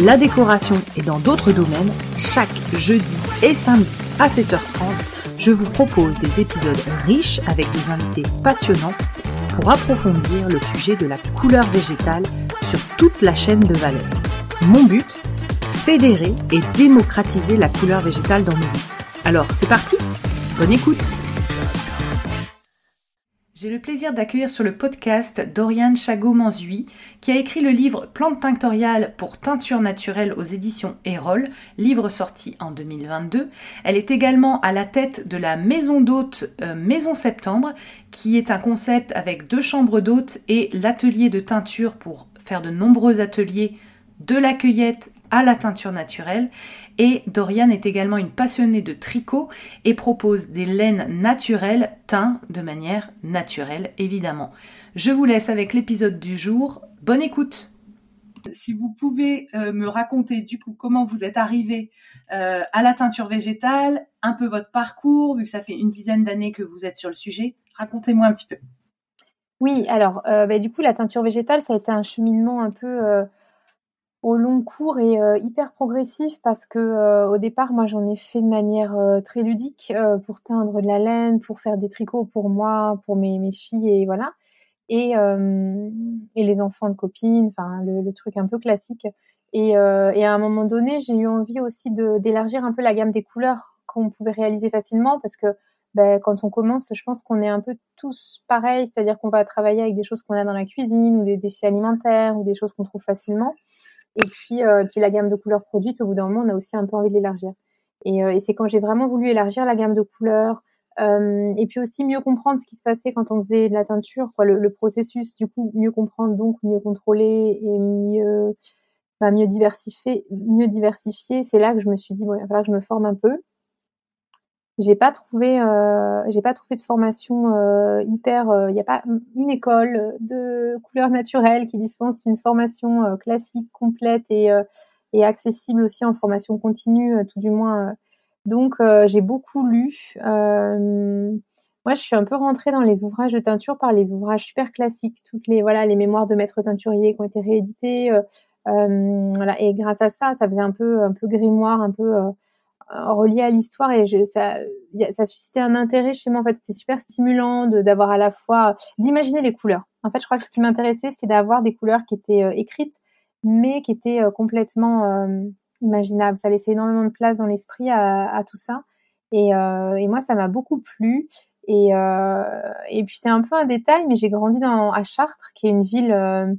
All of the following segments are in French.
la décoration et dans d'autres domaines, chaque jeudi et samedi à 7h30, je vous propose des épisodes riches avec des invités passionnants pour approfondir le sujet de la couleur végétale sur toute la chaîne de valeur. Mon but Fédérer et démocratiser la couleur végétale dans nos vies. Alors, c'est parti Bonne écoute j'ai le plaisir d'accueillir sur le podcast Doriane Chagot-Manzui, qui a écrit le livre Plantes tinctoriales pour teinture naturelle aux éditions Erol, livre sorti en 2022. Elle est également à la tête de la maison d'hôte euh, Maison Septembre, qui est un concept avec deux chambres d'hôtes et l'atelier de teinture pour faire de nombreux ateliers de la cueillette à la teinture naturelle. Et Dorian est également une passionnée de tricot et propose des laines naturelles teintes de manière naturelle, évidemment. Je vous laisse avec l'épisode du jour. Bonne écoute si vous pouvez euh, me raconter du coup comment vous êtes arrivé euh, à la teinture végétale, un peu votre parcours, vu que ça fait une dizaine d'années que vous êtes sur le sujet, racontez-moi un petit peu. Oui, alors euh, bah, du coup la teinture végétale, ça a été un cheminement un peu au long cours et euh, hyper progressif parce que euh, au départ moi j'en ai fait de manière euh, très ludique pour teindre de la laine, pour faire des tricots pour moi, pour mes, mes filles et voilà. Et, et les enfants de copines, enfin le, le, truc un peu classique. Et, et à un moment donné j'ai eu envie aussi d'élargir un peu la gamme des couleurs qu'on pouvait réaliser facilement parce que ben, quand on commence, je pense qu'on est un peu tous pareils, c'est-à-dire qu'on va travailler avec des choses qu'on a dans la cuisine ou des déchets alimentaires ou des choses qu'on trouve facilement. Et puis, euh, puis la gamme de couleurs produites, au bout d'un moment, on a aussi un peu envie de l'élargir. Et, euh, c'est quand j'ai vraiment voulu élargir la gamme de couleurs, euh, et puis aussi mieux comprendre ce qui se passait quand on faisait de la teinture, quoi, le, le processus, du coup, mieux comprendre, donc mieux contrôler et mieux, bah, mieux diversifier, mieux diversifier. C'est là que je me suis dit, bon, il va falloir que je me forme un peu. J'ai pas trouvé, euh, j'ai pas trouvé de formation euh, hyper. Il euh, n'y a pas une école de couleurs naturelles qui dispense une formation classique complète et, et accessible aussi en formation continue, tout du moins. Donc j'ai beaucoup lu. moi, je suis un peu rentrée dans les ouvrages de teinture par les ouvrages super classiques, toutes les voilà les mémoires de maîtres teinturiers qui ont été réédités. voilà, et grâce à ça, ça faisait un peu un peu grimoire, un peu relié à l'histoire et ça, ça suscitait un intérêt chez moi. En fait, c'était super stimulant d'avoir à la fois d'imaginer les couleurs. En fait, je crois que ce qui m'intéressait, c'est d'avoir des couleurs qui étaient euh, écrites, mais qui étaient euh, complètement imaginables. Ça laissait énormément de place dans l'esprit à, tout ça. Et, moi, ça m'a beaucoup plu. Et, puis c'est un peu un détail, mais j'ai grandi à Chartres, qui est une ville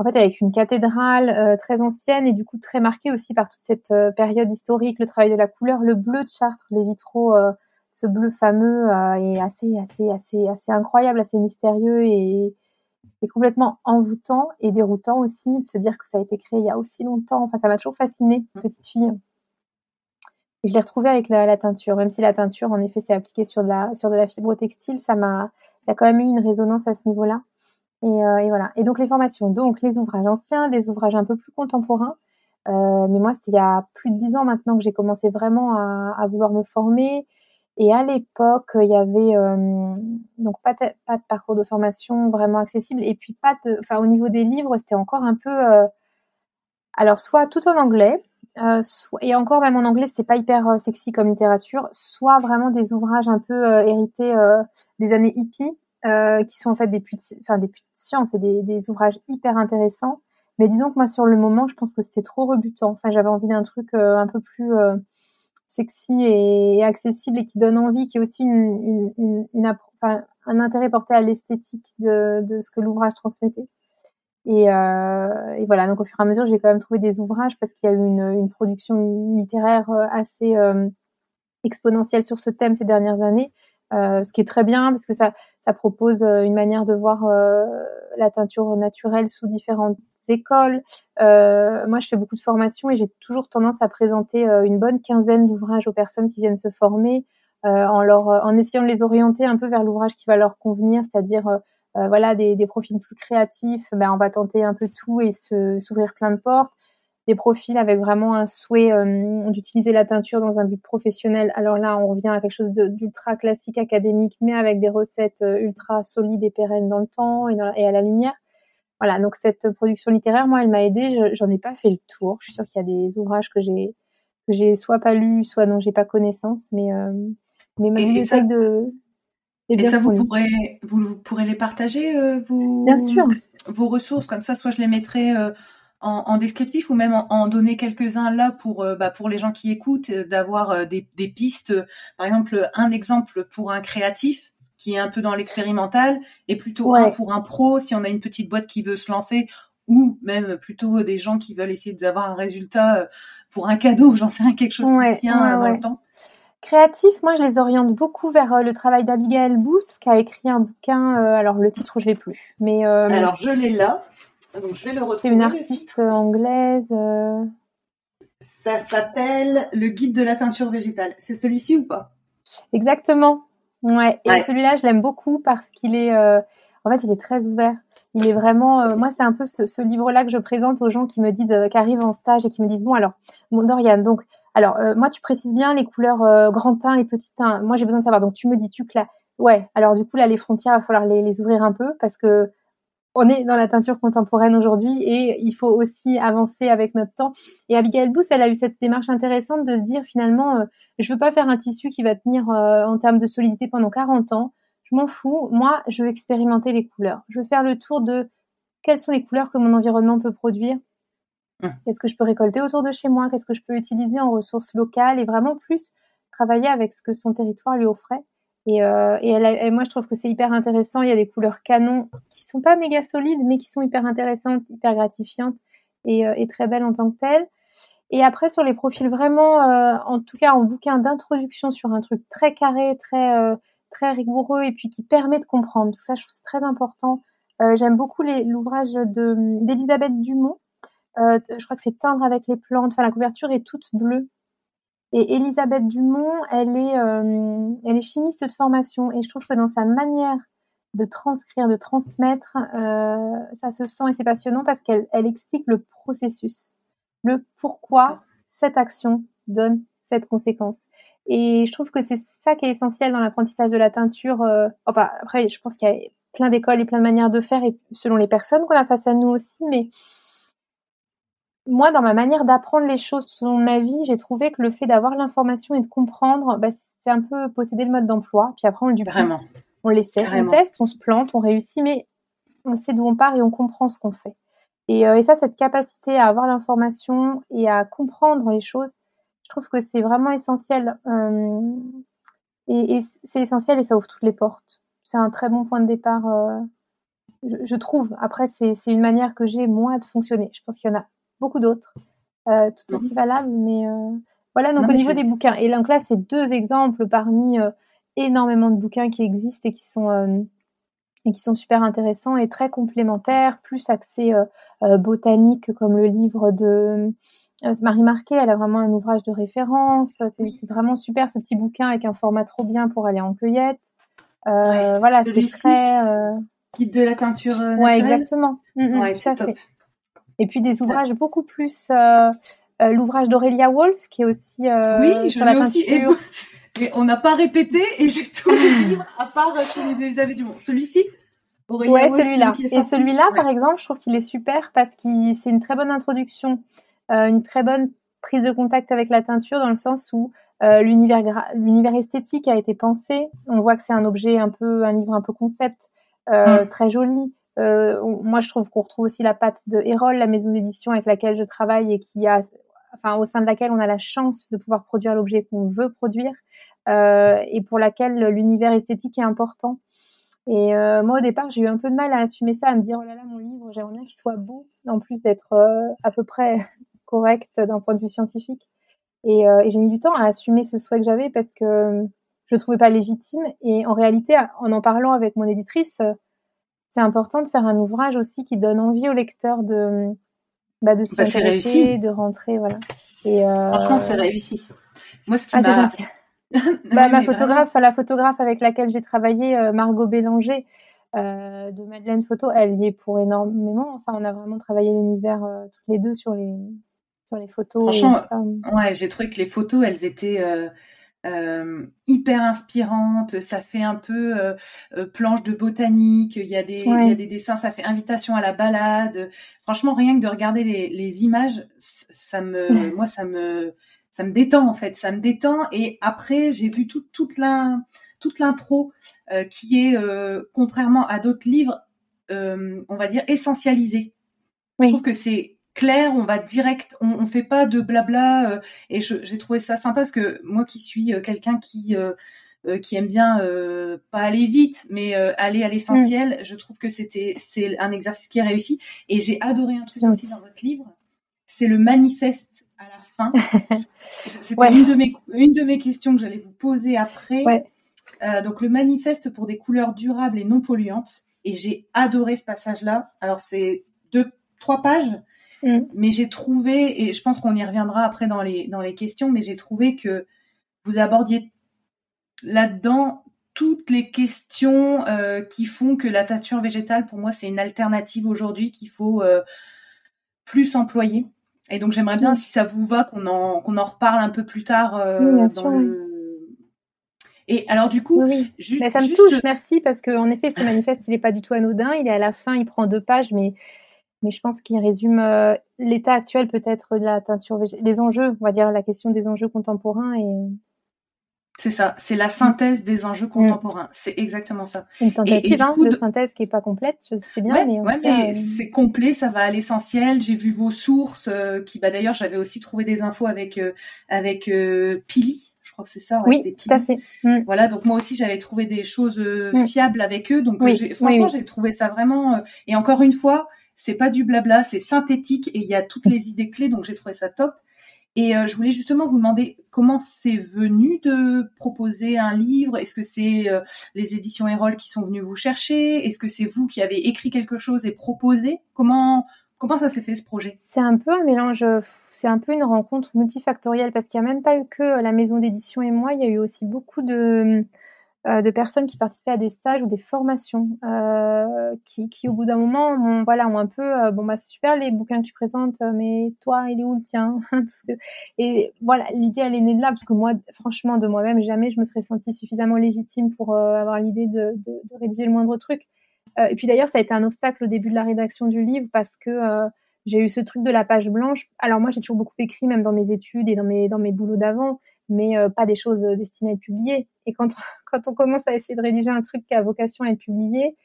en fait avec une cathédrale euh, très ancienne et du coup très marquée aussi par toute cette euh, période historique, le travail de la couleur, le bleu de Chartres, les vitraux, euh, ce bleu fameux est assez assez assez assez incroyable, assez mystérieux et, et, complètement envoûtant et déroutant aussi de se dire que ça a été créé il y a aussi longtemps. Enfin, ça m'a toujours fascinée, petite fille. Et je l'ai retrouvée avec la, la, teinture, même si la teinture, en effet, s'est appliquée sur de la sur de la fibre textile, ça m'a, il y a quand même eu une résonance à ce niveau-là. Et, euh, et, voilà. Et donc les formations, donc les ouvrages anciens, des ouvrages un peu plus contemporains. Euh, mais moi, c'était il y a plus de dix ans maintenant que j'ai commencé vraiment à, vouloir me former. Et à l'époque, il y avait euh, donc pas de, parcours de formation vraiment accessible. Et puis pas de, enfin au niveau des livres, c'était encore un peu, alors soit tout en anglais, et encore même en anglais, c'était pas hyper sexy comme littérature, soit vraiment des ouvrages un peu hérités des années hippies euh, qui sont en fait des puits de, enfin, des puits de science et des, des, ouvrages hyper intéressants. Mais disons que moi, sur le moment, je pense que c'était trop rebutant. Enfin, j'avais envie d'un truc euh, un peu plus euh, sexy et, accessible et qui donne envie, qui est aussi une, une, une, enfin, un intérêt porté à l'esthétique de, de, ce que l'ouvrage transmettait. Et, euh, et, voilà, donc au fur et à mesure, j'ai quand même trouvé des ouvrages parce qu'il y a eu une, une production littéraire euh, assez euh, exponentielle sur ce thème ces dernières années, euh, ce qui est très bien parce que ça, ça propose euh, une manière de voir la teinture naturelle sous différentes écoles. moi, je fais beaucoup de formations et j'ai toujours tendance à présenter une bonne quinzaine d'ouvrages aux personnes qui viennent se former. en, leur, en essayant de les orienter un peu vers l'ouvrage qui va leur convenir, c'est-à-dire euh, voilà, des, des, profils plus créatifs, ben, on va tenter un peu tout et s'ouvrir plein de portes. Des profils avec vraiment un souhait euh, d'utiliser la teinture dans un but professionnel. Alors là, on revient à quelque chose d'ultra classique académique, mais avec des recettes euh, ultra solides et pérennes dans le temps et, et à la lumière. Voilà, donc cette production littéraire, moi, elle m'a aidée. J'en ai pas fait le tour. Je suis sûre qu'il y a des ouvrages que j'ai que j'ai soit pas lus, soit dont j'ai pas connaissance, mais euh, mais de et, ça, vous pourrez, vous, pourrez les partager, euh, vos, Bien sûr. vos ressources, comme ça, soit je les mettrai euh, en, en, descriptif ou même en, donner quelques-uns là pour, euh, bah, pour les gens qui écoutent, d'avoir des, des, pistes. Par exemple, un exemple pour un créatif qui est un peu dans l'expérimental et plutôt un pour un pro si on a une petite boîte qui veut se lancer ou même plutôt des gens qui veulent essayer d'avoir un résultat pour un cadeau, j'en sais rien, quelque chose qui tient dans le temps. Créatif, moi je les oriente beaucoup vers euh, le travail d'Abigail Booth qui a écrit un bouquin. Euh, alors le titre je l'ai plus, mais euh, alors je l'ai là, donc je vais le retrouver. C'est une artiste anglaise. Ça s'appelle Le Guide de la teinture végétale. C'est celui-ci ou pas? Exactement. Ouais. Et celui-là je l'aime beaucoup parce qu'il est, en fait il est très ouvert. Il est vraiment, moi c'est un peu ce, ce livre-là que je présente aux gens qui me disent, qui arrivent en stage et qui me disent bon alors, bon Dorian, donc alors, euh, moi, tu précises bien les couleurs euh, grand teint et petit teint. Moi, j'ai besoin de savoir. Donc, tu me dis, tu claires. Ouais. Alors, du coup, là, les frontières, il va falloir les, les, ouvrir un peu parce que on est dans la teinture contemporaine aujourd'hui et il faut aussi avancer avec notre temps. Et Abigail Booth, elle a eu cette démarche intéressante de se dire finalement, euh, je veux pas faire un tissu qui va tenir euh, en termes de solidité pendant 40 ans. Je m'en fous. Moi, je veux expérimenter les couleurs. Je veux faire le tour de quelles sont les couleurs que mon environnement peut produire Mmh. Qu'est-ce que je peux récolter autour de chez moi? Qu'est-ce que je peux utiliser en ressources locales? Et vraiment plus travailler avec ce que son territoire lui offrait. Et, euh, et, moi, je trouve que c'est hyper intéressant. Il y a des couleurs canon qui sont pas méga solides, mais qui sont hyper intéressantes, hyper gratifiantes et, euh, très belles en tant que telles. Et après, sur les profils vraiment, euh, en tout cas en bouquin d'introduction sur un truc très carré, très rigoureux et puis qui permet de comprendre. Tout ça, je trouve c'est très important. J'aime beaucoup l'ouvrage d'Elisabeth Dumont, je crois que c'est Teindre avec les plantes. Enfin, la couverture est toute bleue. Et Elisabeth Dumont, elle est, euh, elle est chimiste de formation. Et je trouve que dans sa manière de transcrire, de transmettre, euh, ça se sent et c'est passionnant parce qu'elle elle explique le processus, le pourquoi cette action donne cette conséquence. Et je trouve que c'est ça qui est essentiel dans l'apprentissage de la teinture. Euh, enfin, après, je pense qu'il y a plein d'écoles et plein de manières de faire, et selon les personnes qu'on a face à nous aussi, mais moi, dans ma manière d'apprendre les choses selon ma vie, j'ai trouvé que le fait d'avoir l'information et de comprendre, bah, c'est un peu posséder le mode d'emploi. Puis après, on le duplicte, Vraiment. on l'essaie, on teste, on se plante, on réussit, mais on sait d'où on part et on comprend ce qu'on fait. Et, euh, et, ça, cette capacité à avoir l'information et à comprendre les choses, je trouve que c'est vraiment essentiel. Euh, et, et c'est essentiel et ça ouvre toutes les portes. C'est un très bon point de départ, euh, je, je, trouve. Après, c'est une manière que j'ai, moi, de fonctionner. Je pense qu'il y en a beaucoup d'autres, euh, tout aussi valables. Mais euh, voilà, donc au niveau des bouquins. Et donc là, c'est deux exemples parmi euh, énormément de bouquins qui existent et qui sont et qui sont super intéressants et très complémentaires, plus axés euh, botanique comme le livre de Marie Marquet. Elle a vraiment un ouvrage de référence. C'est vraiment super ce petit bouquin avec un format trop bien pour aller en cueillette. voilà, c'est très guide de la teinture. ouais, exactement. Mm, mm, ouais, c'est top. Et puis des ouvrages beaucoup plus. Euh, euh, l'ouvrage d'Aurélia Wolf, qui est aussi euh, oui, sur la peinture. Et, on n'a pas répété, et j'ai tous les livres, à part celui d'Elisabeth Dumont. Celui-ci? Ouais, celui-là. Et celui-là, par exemple, je trouve qu'il est super parce que c'est une très bonne introduction, une très bonne prise de contact avec la teinture dans le sens où euh, l'univers esthétique a été pensé. On voit que c'est un objet un peu, un livre un peu concept, euh, mm. très joli. Euh, moi, je trouve qu'on retrouve aussi la patte de Erol, la maison d'édition avec laquelle je travaille et qui a enfin au sein de laquelle on a la chance de pouvoir produire l'objet qu'on veut produire euh, et pour laquelle l'univers esthétique est important. Et euh, moi au départ j'ai eu un peu de mal à assumer ça, à me dire oh là là mon livre j'aimerais bien qu'il soit beau, en plus d'être à peu près correct d'un point de vue scientifique. Et, et j'ai mis du temps à assumer ce souhait que j'avais parce que je le trouvais pas légitime. Et en réalité, en en parlant avec mon éditrice, c'est important de faire un ouvrage aussi qui donne envie au lecteur de bah, de bah, s'y de rentrer, voilà. Et euh... Franchement, c'est réussi. Moi, ce qui ah, m'a bah, ma photographe, la photographe avec laquelle j'ai travaillé, euh, Margot Bélanger, euh, de Madeleine Photo, elle y est pour énormément. Enfin, on a vraiment travaillé l'univers euh, toutes les deux sur les sur les photos. Franchement, ouais, j'ai trouvé que les photos, elles étaient euh, euh, hyper inspirante. Ça fait un peu euh, planche de botanique. Il y a des, il y a des dessins. Ça fait invitation à la balade. Franchement, rien que de regarder les, les images, ça me, moi, ça me, ça me détend en fait. Ça me détend. Et après, j'ai vu tout, toute la, toute l'intro qui est, contrairement à d'autres livres, on va dire essentialisée. Je trouve que c'est clair, on va direct, on, on fait pas de blabla. Euh, et j'ai trouvé ça sympa parce que moi qui suis euh, quelqu'un qui euh, qui aime bien pas aller vite, mais aller à l'essentiel, mm. je trouve que c'était c'est un exercice qui est réussi. Et j'ai adoré un truc aussi dans votre livre, c'est le manifeste à la fin. C'était une de mes une de mes questions que j'allais vous poser après. donc le manifeste pour des couleurs durables et non polluantes. Et j'ai adoré ce passage-là. Alors c'est deux trois pages, Mm. Mais j'ai trouvé, et je pense qu'on y reviendra après dans les, dans les questions, mais j'ai trouvé que vous abordiez là-dedans toutes les questions euh, qui font que la teinture végétale, pour moi, c'est une alternative aujourd'hui qu'il faut euh, plus employer. Et donc, j'aimerais bien, mm. si ça vous va, qu'on en, qu'on en reparle un peu plus tard euh, dans le... Et alors du coup, mais ça me touche, merci, parce qu'en effet, ce manifeste, il n'est pas du tout anodin. Il est à la fin, il prend deux pages, mais mais je pense qu'il résume euh, l'état actuel peut-être de la teinture végétale, les enjeux, on va dire la question des enjeux contemporains et euh, c'est ça, c'est la synthèse des enjeux mm. contemporains. C'est exactement ça. Une tentative hein, de, synthèse qui est pas complète, sais bien, mais, ouais, mais euh, c'est complet, ça va à l'essentiel. J'ai vu vos sources, qui, bah d'ailleurs, j'avais aussi trouvé des infos avec avec Pili, je crois que c'est ça. oui, tout à fait. Mm. Voilà, donc moi aussi j'avais trouvé des choses mm. fiables avec eux, donc franchement j'ai trouvé ça vraiment. et encore une fois, c'est pas du blabla, c'est synthétique et il y a toutes les idées clés, donc j'ai trouvé ça top. Et euh, je voulais justement vous demander comment c'est venu de proposer un livre? Est-ce que c'est euh, les éditions Erol qui sont venus vous chercher? Est-ce que c'est vous qui avez écrit quelque chose et proposé? Comment comment ça s'est fait ce projet? C'est un peu un mélange. C'est un peu une rencontre multifactorielle parce qu'il n'y a même pas eu que la maison d'édition et moi. Il y a eu aussi beaucoup de euh, de personnes qui participaient à des stages ou des formations, euh, qui, qui, au bout d'un moment, voilà, ont un peu, euh, bon bah c'est super les bouquins que tu présentes, mais toi, il est où le tien? Et voilà, l'idée elle est née de là, parce que moi, franchement, de moi-même, jamais je me serais sentie suffisamment légitime pour avoir l'idée de, de, de, rédiger le moindre truc. et puis d'ailleurs, ça a été un obstacle au début de la rédaction du livre parce que j'ai eu ce truc de la page blanche. Alors moi, j'ai toujours beaucoup écrit, même dans mes études et dans mes dans mes boulots d'avant mais euh, pas des choses euh, destinées à être publiées. Et quand, quand on commence à essayer de rédiger un truc qui a vocation à être publié,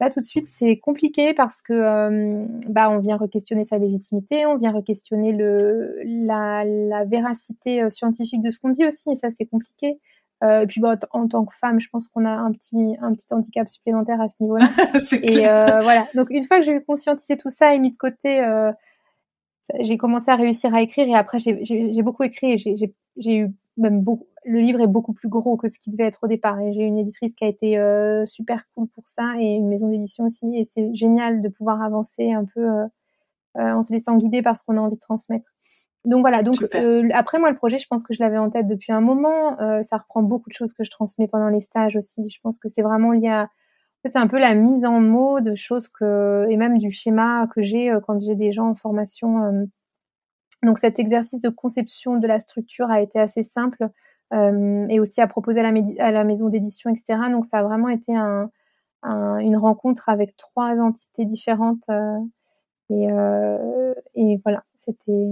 là tout de suite c'est compliqué parce que euh, bah on vient re-questionner sa légitimité, on vient re-questionner le la, la véracité scientifique de ce qu'on dit aussi, et ça c'est compliqué. Euh, et puis bah, en tant que femme, je pense qu'on a un petit un petit handicap supplémentaire à ce niveau-là. et euh, voilà. Donc une fois que j'ai eu conscientisé tout ça et mis de côté, euh, j'ai commencé à réussir à écrire et après j'ai beaucoup écrit et j'ai eu même beaucoup le livre est beaucoup plus gros que ce qui devait être au départ et j'ai une éditrice qui a été euh, super cool pour ça et une maison d'édition aussi et c'est génial de pouvoir avancer un peu euh, euh, en se laissant guider par ce qu'on a envie de transmettre. Donc voilà, donc après moi le projet, je pense que je l'avais en tête depuis un moment. ça reprend beaucoup de choses que je transmets pendant les stages aussi. Je pense que c'est vraiment lié à c'est un peu la mise en mots de choses que et même du schéma que j'ai quand j'ai des gens en formation. Euh. Donc cet exercice de conception de la structure a été assez simple euh, et aussi à proposer à la, maison d'édition, etc. Donc ça a vraiment été un, une rencontre avec trois entités différentes et, et voilà, c'était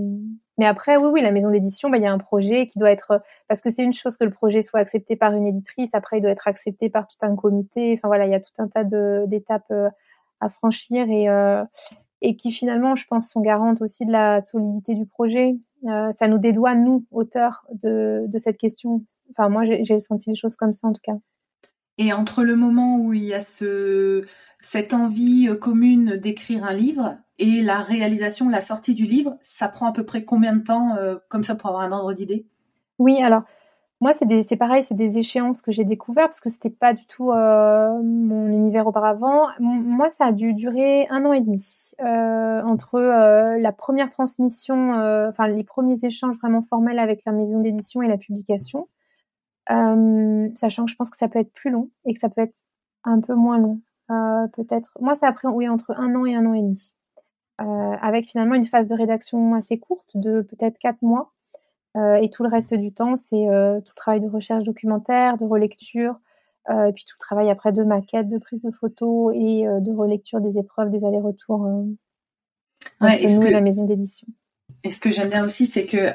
mais après, oui, oui, la maison d'édition, bah, il y a un projet qui doit être, parce que c'est une chose que le projet soit accepté par une éditrice, après il doit être accepté par tout un comité. Enfin voilà, il y a tout un tas d'étapes euh, à franchir et, euh, et qui finalement, je pense, sont garantes aussi de la solidité du projet. Euh, ça nous dédouane, nous, auteurs de, de cette question. Enfin, moi, j'ai senti les choses comme ça, en tout cas. Et entre le moment où il y a ce, cette envie euh, commune d'écrire un livre et la réalisation, la sortie du livre, ça prend à peu près combien de temps, euh, comme ça, pour avoir un ordre d'idée? Oui, alors moi, c'est pareil, c'est des échéances que j'ai découvert parce que c'était pas du tout euh, mon univers auparavant. moi, ça a dû durer un an et demi euh, entre euh, la première transmission, euh, enfin les premiers échanges vraiment formels avec la maison d'édition et la publication, euh, sachant que je pense que ça peut être plus long et que ça peut être un peu moins long, peut-être. Moi, ça a pris oui entre un an et un an et demi, avec finalement une phase de rédaction assez courte de peut-être quatre mois euh, et tout le reste du temps, c'est euh, tout le travail de recherche documentaire, de relecture, euh, et puis tout le travail après de maquettes, de prise de photos et de relecture des épreuves, des allers-retours ouais, nous que, la maison d'édition. Et ce que j'aime bien aussi, c'est que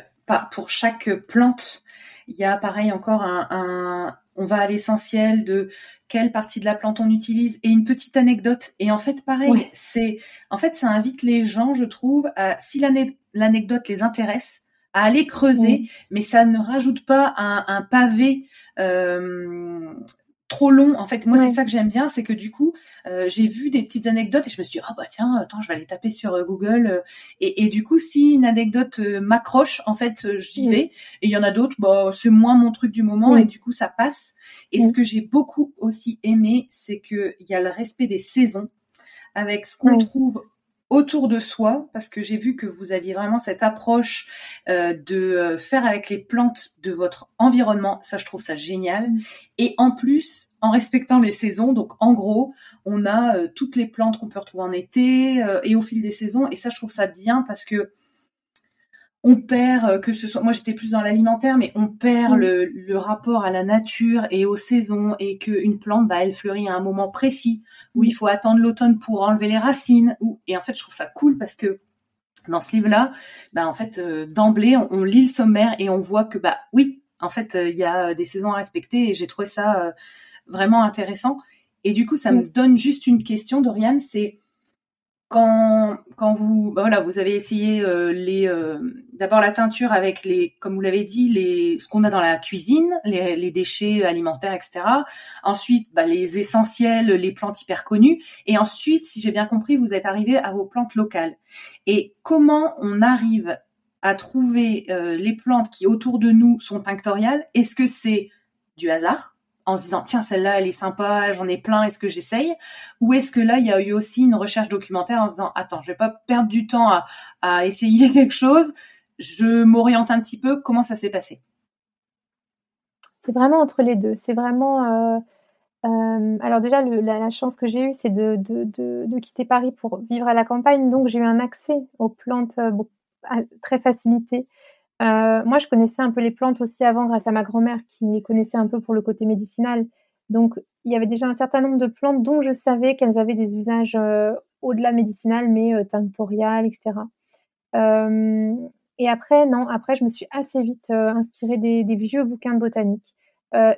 pour chaque plante, il y a pareil encore un, un on va à l'essentiel de quelle partie de la plante on utilise et une petite anecdote. Et en fait, pareil, c'est en fait ça invite les gens, je trouve, à, si l'anecdote les intéresse, à aller creuser, mais ça ne rajoute pas un, un pavé euh, trop long. En fait, moi, c'est ça que j'aime bien, c'est que du coup, euh, j'ai vu des petites anecdotes et je me suis dit, ah bah tiens, attends, je vais aller taper sur euh, Google. Et, et, du coup, si une anecdote m'accroche, en fait, j'y vais. Et il y en a d'autres, bah c'est moins mon truc du moment et du coup, ça passe. Et ce que j'ai beaucoup aussi aimé, c'est que il y a le respect des saisons avec ce qu'on trouve autour de soi, parce que j'ai vu que vous aviez vraiment cette approche euh, de euh, faire avec les plantes de votre environnement. Ça, je trouve ça génial. Et en plus, en respectant les saisons, donc en gros, on a euh, toutes les plantes qu'on peut retrouver en été et au fil des saisons. Et ça, je trouve ça bien parce que on perd, euh, que ce soit, moi j'étais plus dans l'alimentaire, mais on perd mm. le, rapport à la nature et aux saisons et qu'une plante, bah, elle fleurit à un moment précis où mm. il faut attendre l'automne pour enlever les racines. Et en fait, je trouve ça cool parce que dans ce livre-là, bah, en fait, euh, d'emblée, on, lit le sommaire et on voit que, bah oui, en fait, euh, il y a des saisons à respecter et j'ai trouvé ça vraiment intéressant. Et du coup, ça mm. me donne juste une question, Doriane, c'est quand, vous, bah voilà, vous avez essayé euh, les, euh, d'abord la teinture avec les, comme vous l'avez dit, les, ce qu'on a dans la cuisine, les, les déchets alimentaires, etc. Ensuite, bah, les essentiels, les plantes hyper connues. Et ensuite, si j'ai bien compris, vous êtes arrivé à vos plantes locales. Et comment on arrive à trouver euh, les plantes qui autour de nous sont tinctoriales? Est-ce que c'est du hasard? En se disant tiens celle-là elle est sympa, j'en ai plein, est-ce que j'essaye? Ou est-ce que là il y a eu aussi une recherche documentaire en se disant attends je vais pas perdre du temps à, essayer quelque chose, je m'oriente un petit peu, comment ça s'est passé? C'est vraiment entre les deux, c'est vraiment euh, euh, alors déjà la, chance que j'ai eue c'est de, de, quitter Paris pour vivre à la campagne. Donc j'ai eu un accès aux plantes euh, très facilité euh, moi, je connaissais un peu les plantes aussi avant grâce à ma grand-mère qui les connaissait un peu pour le côté médicinal. Donc, il y avait déjà un certain nombre de plantes dont je savais qu'elles avaient des usages euh, au-delà médicinal, mais euh, tinctorial, etc. Euh, et après, non, après, je me suis assez vite inspirée des, vieux bouquins de botanique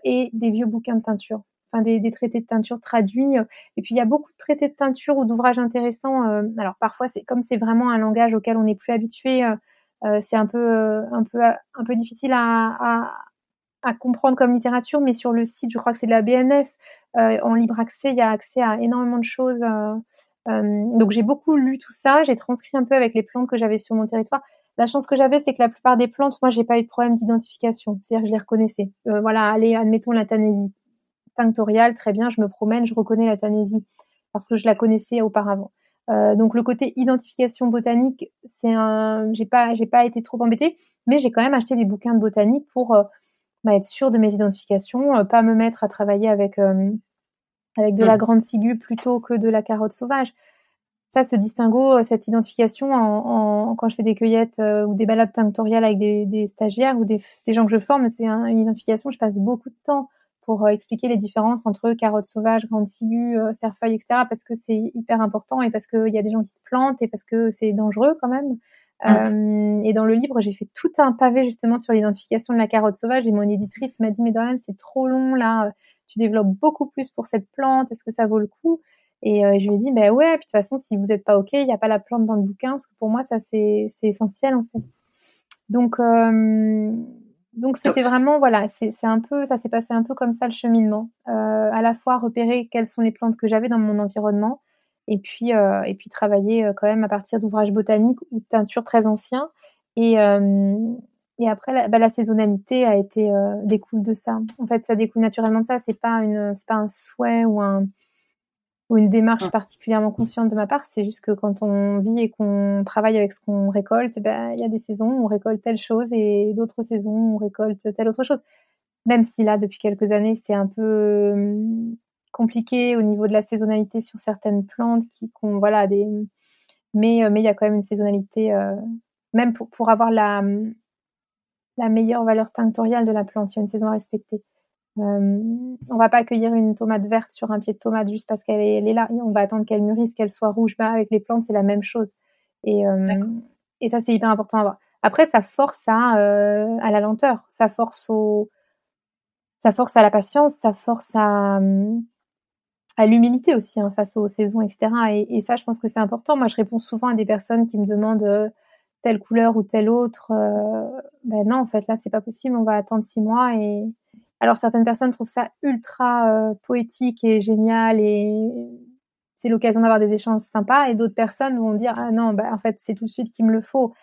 et des vieux bouquins de teinture. Enfin, des, des, traités de teinture traduits. Et puis, il y a beaucoup de traités de teinture ou d'ouvrages intéressants. alors, parfois, c'est comme c'est vraiment un langage auquel on n'est plus habitué. Euh, c'est un peu, euh, difficile à, comprendre comme littérature, mais sur le site, je crois que c'est de la BNF, euh, en libre accès, il y a accès à énormément de choses. donc j'ai beaucoup lu tout ça, j'ai transcrit un peu avec les plantes que j'avais sur mon territoire. La chance que j'avais, c'est que la plupart des plantes, moi, j'ai pas eu de problème d'identification. C'est-à-dire que je les reconnaissais. voilà, allez, admettons la tanésie tinctoriale, très bien, je me promène, je reconnais la tanésie parce que je la connaissais auparavant. Euh, donc le côté identification botanique, c'est un, j'ai pas, j'ai pas été trop embêtée, mais j'ai quand même acheté des bouquins de botanique pour euh, bah, être sûre de mes identifications, euh, pas me mettre à travailler avec avec de la grande ciguë plutôt que de la carotte sauvage. Ça, ce distinguo, cette identification, en, en, quand je fais des cueillettes ou des balades tinctoriales avec des, des stagiaires ou des, des, gens que je forme, c'est une identification. Je passe beaucoup de temps pour euh, expliquer les différences entre carottes sauvages, grandes ciguës, euh, cerfeuilles, etc. Parce que c'est hyper important et parce qu'il y a des gens qui se plantent et parce que c'est dangereux quand même. Ah. Euh, et dans le livre, j'ai fait tout un pavé justement sur l'identification de la carotte sauvage et mon éditrice m'a dit mais Dorian c'est trop long là, tu développes beaucoup plus pour cette plante, est-ce que ça vaut le coup? Et je lui ai dit, ben ouais, puis de toute façon, si vous n'êtes pas OK, il n'y a pas la plante dans le bouquin, parce que pour moi, ça, c'est essentiel, en fait. Donc, donc c'était vraiment, voilà, c'est un peu, ça s'est passé un peu comme ça, le cheminement. à la fois repérer quelles sont les plantes que j'avais dans mon environnement, et puis, et puis travailler quand même à partir d'ouvrages botaniques ou de teintures très anciens. Et, et après, la, bah, la saisonnalité a été euh, découle de ça. En fait, ça découle naturellement de ça. C'est pas une, c'est pas un souhait ou un ou une démarche particulièrement consciente de ma part. C'est juste que quand on vit et qu'on travaille avec ce qu'on récolte, bah, il y a des saisons où on récolte telle chose et d'autres saisons où on récolte telle autre chose. Même si là, depuis quelques années, c'est un peu hum, compliqué au niveau de la saisonnalité sur certaines plantes qui, ont, voilà, des, mais euh, mais il y a quand même une saisonnalité, euh, même pour pour avoir la hum, la meilleure valeur tinctoriale de la plante. Il y a une saison à respecter. Euh, on va pas accueillir une tomate verte sur un pied de tomate juste parce qu'elle est, là. On va attendre qu'elle mûrisse, qu'elle soit rouge. Bah, avec les plantes, c'est la même chose. Et, euh, et ça, c'est hyper important à voir. Après, ça force à, euh, à la lenteur, ça force au, ça force à la patience, ça force à, à l'humilité aussi hein, face aux saisons, etc. Et, et, ça, je pense que c'est important. Moi, je réponds souvent à des personnes qui me demandent telle couleur ou telle autre. Euh, ben non, en fait, là, c'est pas possible. On va attendre six mois. Et alors, certaines personnes trouvent ça ultra euh, poétique et génial et c'est l'occasion d'avoir des échanges sympas. Et d'autres personnes vont dire ah non, bah en fait, c'est tout de suite qu'il me le faut.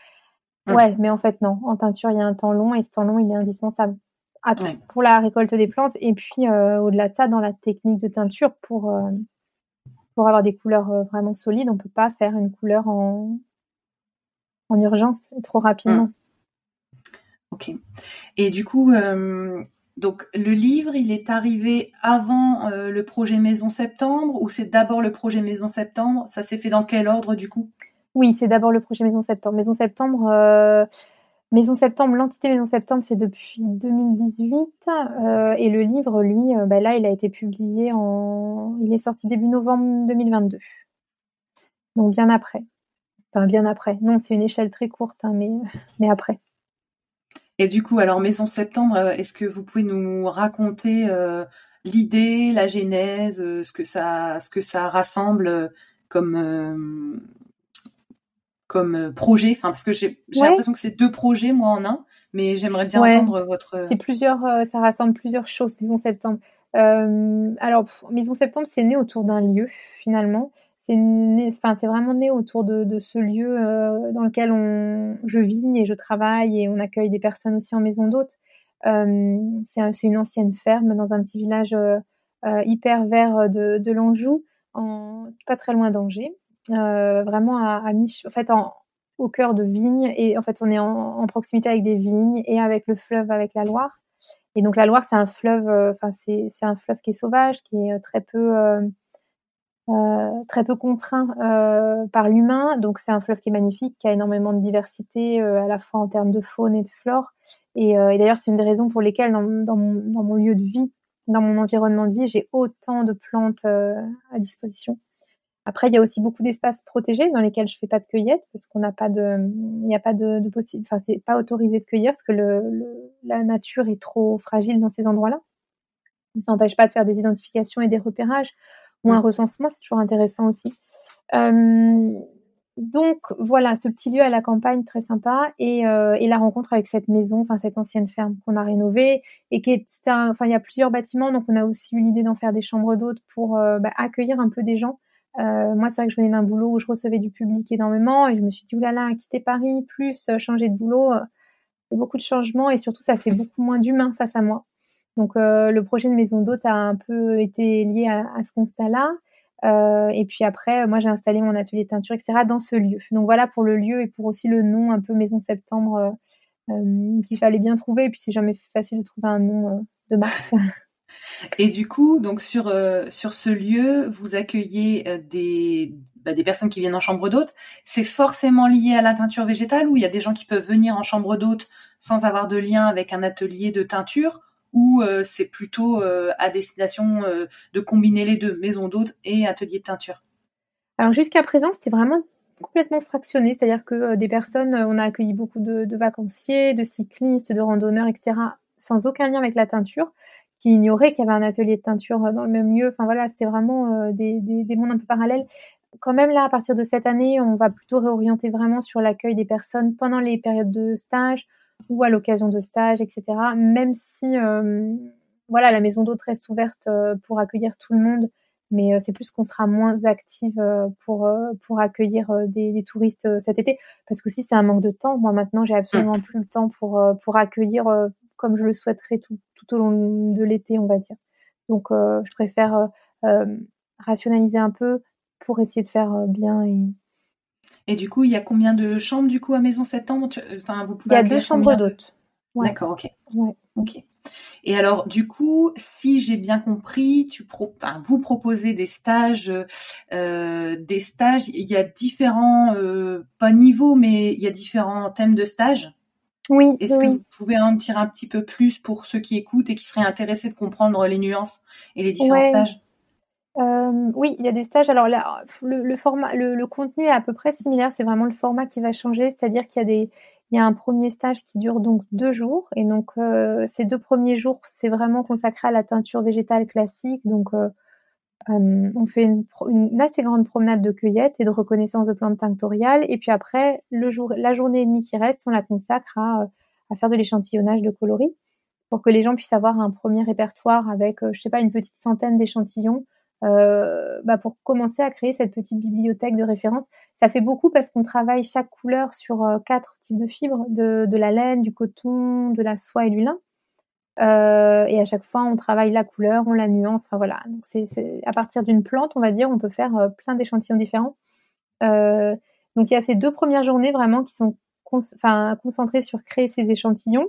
Ouais, mais en fait non. En teinture, il y a un temps long et ce temps long, il est indispensable. pour la récolte des plantes et puis euh, au-delà de ça, dans la technique de teinture, pour pour avoir des couleurs vraiment solides, on peut pas faire une couleur en en urgence trop rapidement. Mmh. Ok. Et du coup, euh, donc le livre, il est arrivé avant euh, le projet Maison Septembre ou c'est d'abord le projet Maison Septembre? Ça s'est fait dans quel ordre du coup? Oui, c'est d'abord le projet Maison Septembre. Maison Septembre, euh, Maison Septembre, l'entité Maison Septembre, c'est depuis 2018 et le livre, lui, bah là, il a été publié en, il est sorti début novembre 2022, donc bien après. Enfin, bien après. Non, c'est une échelle très courte, hein, mais après. Et du coup, alors Maison Septembre, euh, est-ce que vous pouvez nous raconter euh, l'idée, la genèse, euh, ce que ça, ce que ça rassemble comme comme projet? Enfin, parce que j'ai l'impression que c'est deux projets, moi en un, mais j'aimerais bien entendre votre. C'est plusieurs, ça rassemble plusieurs choses. Maison Septembre. alors, Maison Septembre, c'est né autour d'un lieu finalement c'est vraiment né autour de, ce lieu euh, dans lequel on, je vis et je travaille et on accueille des personnes aussi en maison d'hôtes. Euh, c'est une ancienne ferme dans un petit village euh, hyper vert de, l'Anjou, pas très loin d'Angers, vraiment au cœur de vignes et en fait, on est en, en, proximité avec des vignes et avec le fleuve, avec la Loire. Et donc la Loire, c'est un fleuve, enfin c'est un fleuve qui est sauvage, qui est très peu très peu contraint euh, par l'humain. Donc c'est un fleuve qui est magnifique, qui a énormément de diversité euh, à la fois en termes de faune et de flore. Et, d'ailleurs c'est une des raisons pour lesquelles dans, mon, lieu de vie, dans mon environnement de vie, j'ai autant de plantes à disposition. Après, il y a aussi beaucoup d'espaces protégés dans lesquels je fais pas de cueillette parce qu'on n'a pas de, il n'y a pas de, de enfin c'est pas autorisé de cueillir parce que la nature est trop fragile dans ces endroits-là. Mais ça n'empêche pas de faire des identifications et des repérages ou un mmh. recensement, c'est toujours intéressant aussi. donc voilà, ce petit lieu à la campagne très sympa et, euh, et la rencontre avec cette maison, enfin cette ancienne ferme qu'on a rénovée et qui est, enfin il y a plusieurs bâtiments, donc on a aussi eu l'idée d'en faire des chambres d'hôtes pour euh, bah, accueillir un peu des gens. Euh, moi, c'est vrai que je venais d'un boulot où je recevais du public énormément et je me suis dit oulala, quitter Paris plus changer de boulot, beaucoup de changements et surtout ça fait beaucoup moins d'humains face à moi. Donc euh, le projet de maison d'hôte a un peu été lié à, ce constat-là. Euh, et puis après, moi j'ai installé mon atelier de teinture, etc. dans ce lieu. Donc voilà pour le lieu et pour aussi le nom un peu Maison Septembre euh, qu'il fallait bien trouver. Et puis c'est jamais facile de trouver un nom de marque. Et du coup, donc sur ce lieu, vous accueillez des bah, des personnes qui viennent en chambre d'hôte. C'est forcément lié à la teinture végétale ou il y a des gens qui peuvent venir en chambre d'hôte sans avoir de lien avec un atelier de teinture ou euh, c'est plutôt euh, à destination euh, de combiner les deux, maison d'hôte et atelier de teinture Alors jusqu'à présent, c'était vraiment complètement fractionné, c'est-à-dire que des personnes, on a accueilli beaucoup de, vacanciers, de cyclistes, de randonneurs, etc., sans aucun lien avec la teinture, qui ignoraient qu'il y avait un atelier de teinture dans le même lieu. Enfin voilà, c'était vraiment des, mondes un peu parallèles. Quand même là, à partir de cette année, on va plutôt réorienter vraiment sur l'accueil des personnes pendant les périodes de stage ou à l'occasion de stage, etc. Même si voilà, la maison d'hôte reste ouverte pour accueillir tout le monde mais c'est plus qu'on sera moins active pour pour accueillir des, des touristes cet été parce que si c'est un manque de temps moi maintenant j'ai absolument mmh. plus le temps pour pour accueillir comme je le souhaiterais tout, tout au long de l'été on va dire donc je préfère rationaliser un peu pour essayer de faire bien et et du coup il y a combien de chambres du coup à Maison Septembre? Enfin vous pouvez il y a deux chambres d'hôtes d'accord ok ouais. ok et alors, du coup, si j'ai bien compris, tu pro vous proposez des stages, euh, des stages. Il y a différents, euh, pas niveaux, mais il y a différents thèmes de stages? Oui. Est-ce que vous pouvez en dire un petit peu plus pour ceux qui écoutent et qui seraient intéressés de comprendre les nuances et les différents stages? Euh, oui, il y a des stages. Alors le, format, le, contenu est à peu près similaire. C'est vraiment le format qui va changer, c'est-à-dire qu'il y a des, un premier stage qui dure donc deux jours. Et donc, euh, ces deux premiers jours, c'est vraiment consacré à la teinture végétale classique. Donc, euh, on fait une, assez grande promenade de cueillette et de reconnaissance de plantes tinctoriales. Et puis après, la journée et demie qui reste, on la consacre à, à faire de l'échantillonnage de coloris pour que les gens puissent avoir un premier répertoire avec, je sais pas, une petite centaine d'échantillons euh, bah pour commencer à créer cette petite bibliothèque de référence. Ça fait beaucoup parce qu'on travaille chaque couleur sur euh, quatre types de fibres, de, la laine, du coton, de la soie et du lin. Euh, et à chaque fois, on travaille la couleur, on la nuance. Enfin voilà. Donc c'est à partir d'une plante, on va dire, on peut faire plein d'échantillons différents. Donc il y a ces deux premières journées vraiment qui sont enfin, concentrées sur créer ces échantillons.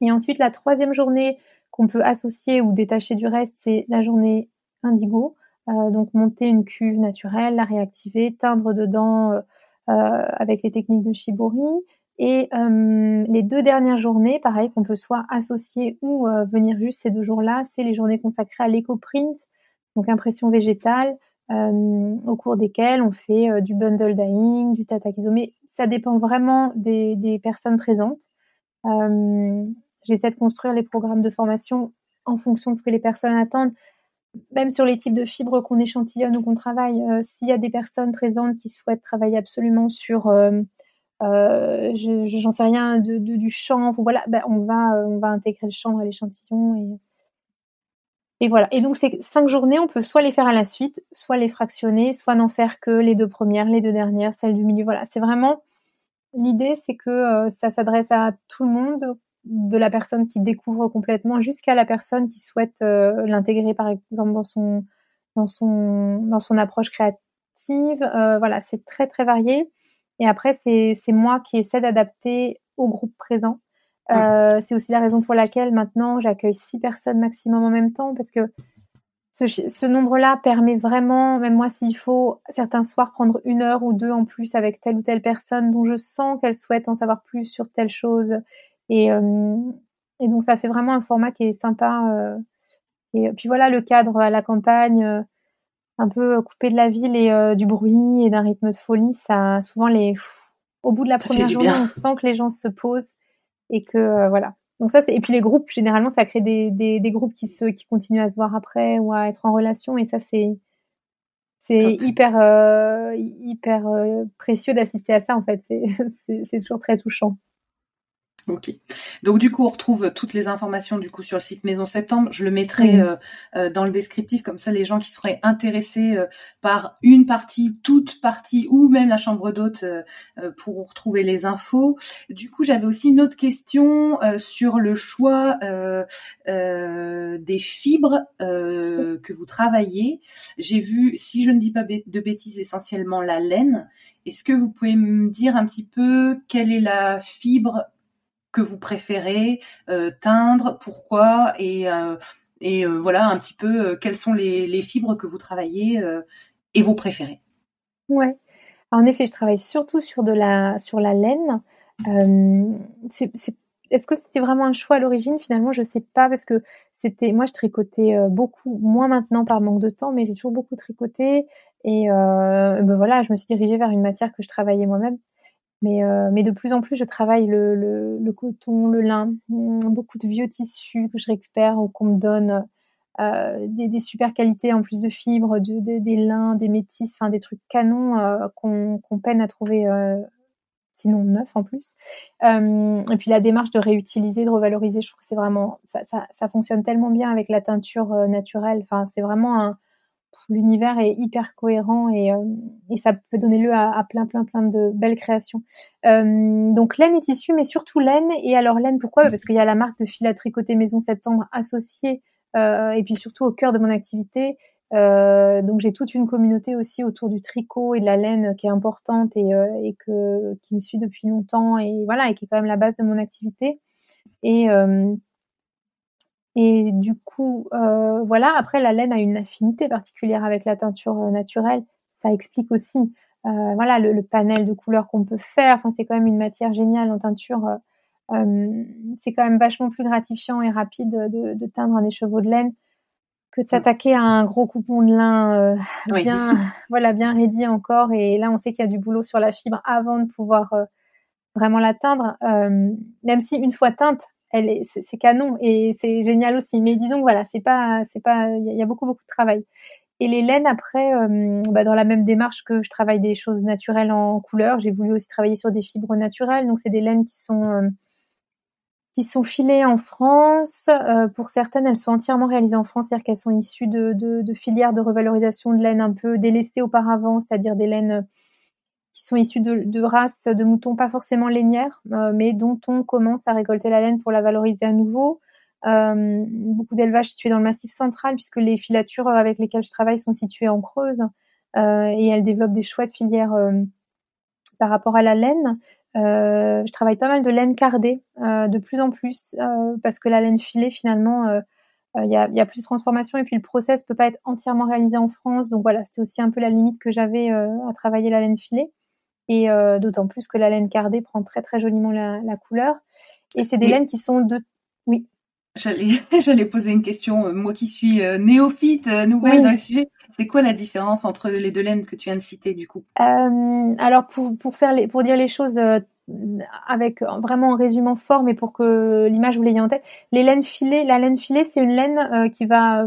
Et ensuite, la troisième journée qu'on peut associer ou détacher du reste, c'est la journée indigo. Euh, donc monter une cuve naturelle, la réactiver, teindre dedans euh, euh, avec les techniques de Shibori. Et les deux dernières journées, pareil, qu'on peut soit associer ou venir juste ces deux jours-là, c'est les journées consacrées à l'éco-print, donc impression végétale, au cours desquelles on fait du bundle dyeing, du tatakizome. Ça dépend vraiment des personnes présentes. J'essaie de construire les programmes de formation en fonction de ce que les personnes attendent même sur les types de fibres qu'on échantillonne ou qu'on travaille, euh, s'il y a des personnes présentes qui souhaitent travailler absolument sur, euh, euh, j'en sais rien, du chanvre, voilà, ben on va, on va intégrer le chanvre à l'échantillon et et voilà. Et donc ces cinq journées, on peut soit les faire à la suite, soit les fractionner, soit n'en faire que les deux premières, les deux dernières, celles du milieu. Voilà, c'est vraiment l'idée, c'est que ça s'adresse à tout le monde, de la personne qui découvre complètement jusqu'à la personne qui souhaite euh, l'intégrer par exemple dans son dans son dans son approche créative. Euh, voilà c'est très très varié. Et après c'est c'est moi qui essaie d'adapter au groupe présent. Euh, c'est aussi la raison pour laquelle maintenant j'accueille six personnes maximum en même temps parce que ce, ce nombre-là permet vraiment, même moi s'il faut, certains soirs prendre une heure ou deux en plus avec telle ou telle personne dont je sens qu'elle souhaite en savoir plus sur telle chose et, euh, et donc ça fait vraiment un format qui est sympa. Euh, et puis voilà, le cadre à la campagne, euh, un peu coupé de la ville et du bruit et d'un rythme de folie, ça souvent les au bout de la première journée, on sent que les gens se posent et que voilà. Donc ça, et puis les groupes, généralement, ça crée des, des, des, groupes qui se, qui continuent à se voir après ou à être en relation, et ça, c'est, c'est hyper, euh, hyper précieux d'assister à ça. En fait, c'est toujours très touchant. Ok. Donc du coup, on retrouve toutes les informations du coup sur le site Maison Septembre. Je le mettrai euh, euh, dans le descriptif, comme ça les gens qui seraient intéressés euh, par une partie, toute partie ou même la chambre d'hôte pourront retrouver les infos. Du coup, j'avais aussi une autre question sur le choix des fibres que vous travaillez. J'ai vu, si je ne dis pas de bêtises, essentiellement la laine. Est-ce que vous pouvez me dire un petit peu quelle est la fibre que vous préférez euh, teindre, pourquoi et, euh, euh, voilà un petit peu quelles sont les, fibres que vous travaillez et vos préférés. Ouais. En effet, je travaille surtout sur de la sur la laine. est-ce que c'était vraiment un choix à l'origine? Finalement, je sais pas parce que c'était moi je tricotais beaucoup, moins maintenant par manque de temps, mais j'ai toujours beaucoup tricoté et ben voilà, je me suis dirigée vers une matière que je travaillais moi-même. Mais, mais de plus en plus, je travaille le, coton, le lin, beaucoup de vieux tissus que je récupère ou qu'on me donne, des, des, super qualités en plus de fibres, de, des lins, des métis, enfin des trucs canons qu'on peine à trouver sinon neuf en plus. Euh, et puis la démarche de réutiliser, de revaloriser, je trouve que c'est vraiment ça, ça, fonctionne tellement bien avec la teinture euh, naturelle. Enfin, c'est vraiment un l'univers est hyper cohérent et, euh, ça peut donner lieu à, plein plein plein de belles créations. donc laine et tissu, mais surtout laine. Et alors laine, pourquoi? Parce qu'il y a la marque de fil à tricoter Maison Septembre associée et puis surtout au cœur de mon activité. Euh, donc j'ai toute une communauté aussi autour du tricot et de la laine qui est importante et, euh, qui me suit depuis longtemps et voilà et qui est quand même la base de mon activité. Et euh, et du coup voilà après la laine a une affinité particulière avec la teinture naturelle. Ça explique aussi voilà le, panel de couleurs qu'on peut faire. Enfin c'est quand même une matière géniale en teinture. c'est quand même vachement plus gratifiant et rapide de, de teindre un écheveau de laine que de s'attaquer à un gros coupon de lin euh, bien, voilà, bien raidi encore. Et là, on sait qu'il y a du boulot sur la fibre avant de pouvoir euh, vraiment l'atteindre. Euh, même si une fois teinte, c'est, canon et c'est génial aussi. Mais disons, voilà, c'est pas, c'est pas, il y, a beaucoup, beaucoup de travail. Et les laines, après, bah, dans la même démarche que je travaille des choses naturelles en couleur, j'ai voulu aussi travailler sur des fibres naturelles. Donc, c'est des laines qui sont qui sont filées en France. Euh, pour certaines, elles sont entièrement réalisées en France, c'est-à-dire qu'elles sont issues de, de, de, filières de revalorisation de laine un peu délaissées auparavant, c'est-à-dire des laines qui sont issues de, races de moutons pas forcément lainières, euh, mais dont on commence à récolter la laine pour la valoriser à nouveau. Euh, beaucoup d'élevages situés dans le massif central, puisque les filatures avec lesquelles je travaille sont situées en Creuse, euh, et elles développent des chouettes filières par rapport à la laine. Je travaille pas mal de laine cardée, de plus en plus, parce que la laine filée, finalement, il y a, y, a, plus de transformation et puis le process peut pas être entièrement réalisé en France. Donc voilà, c'était aussi un peu la limite que j'avais à travailler la laine filée. Et d'autant plus que la laine cardée prend très très joliment la, la couleur. Et c'est des laines qui sont de... Oui. J'allais, poser une question, moi qui suis néophyte, nouvelle dans le sujet. C'est quoi la différence entre les deux laines que tu viens de citer du coup? Euh, Alors pour, pour, faire les, pour dire les choses euh, avec vraiment un résumant fort, mais pour que l'image vous l'ayez en tête, les laines filées, la laine filée, c'est une laine euh, qui va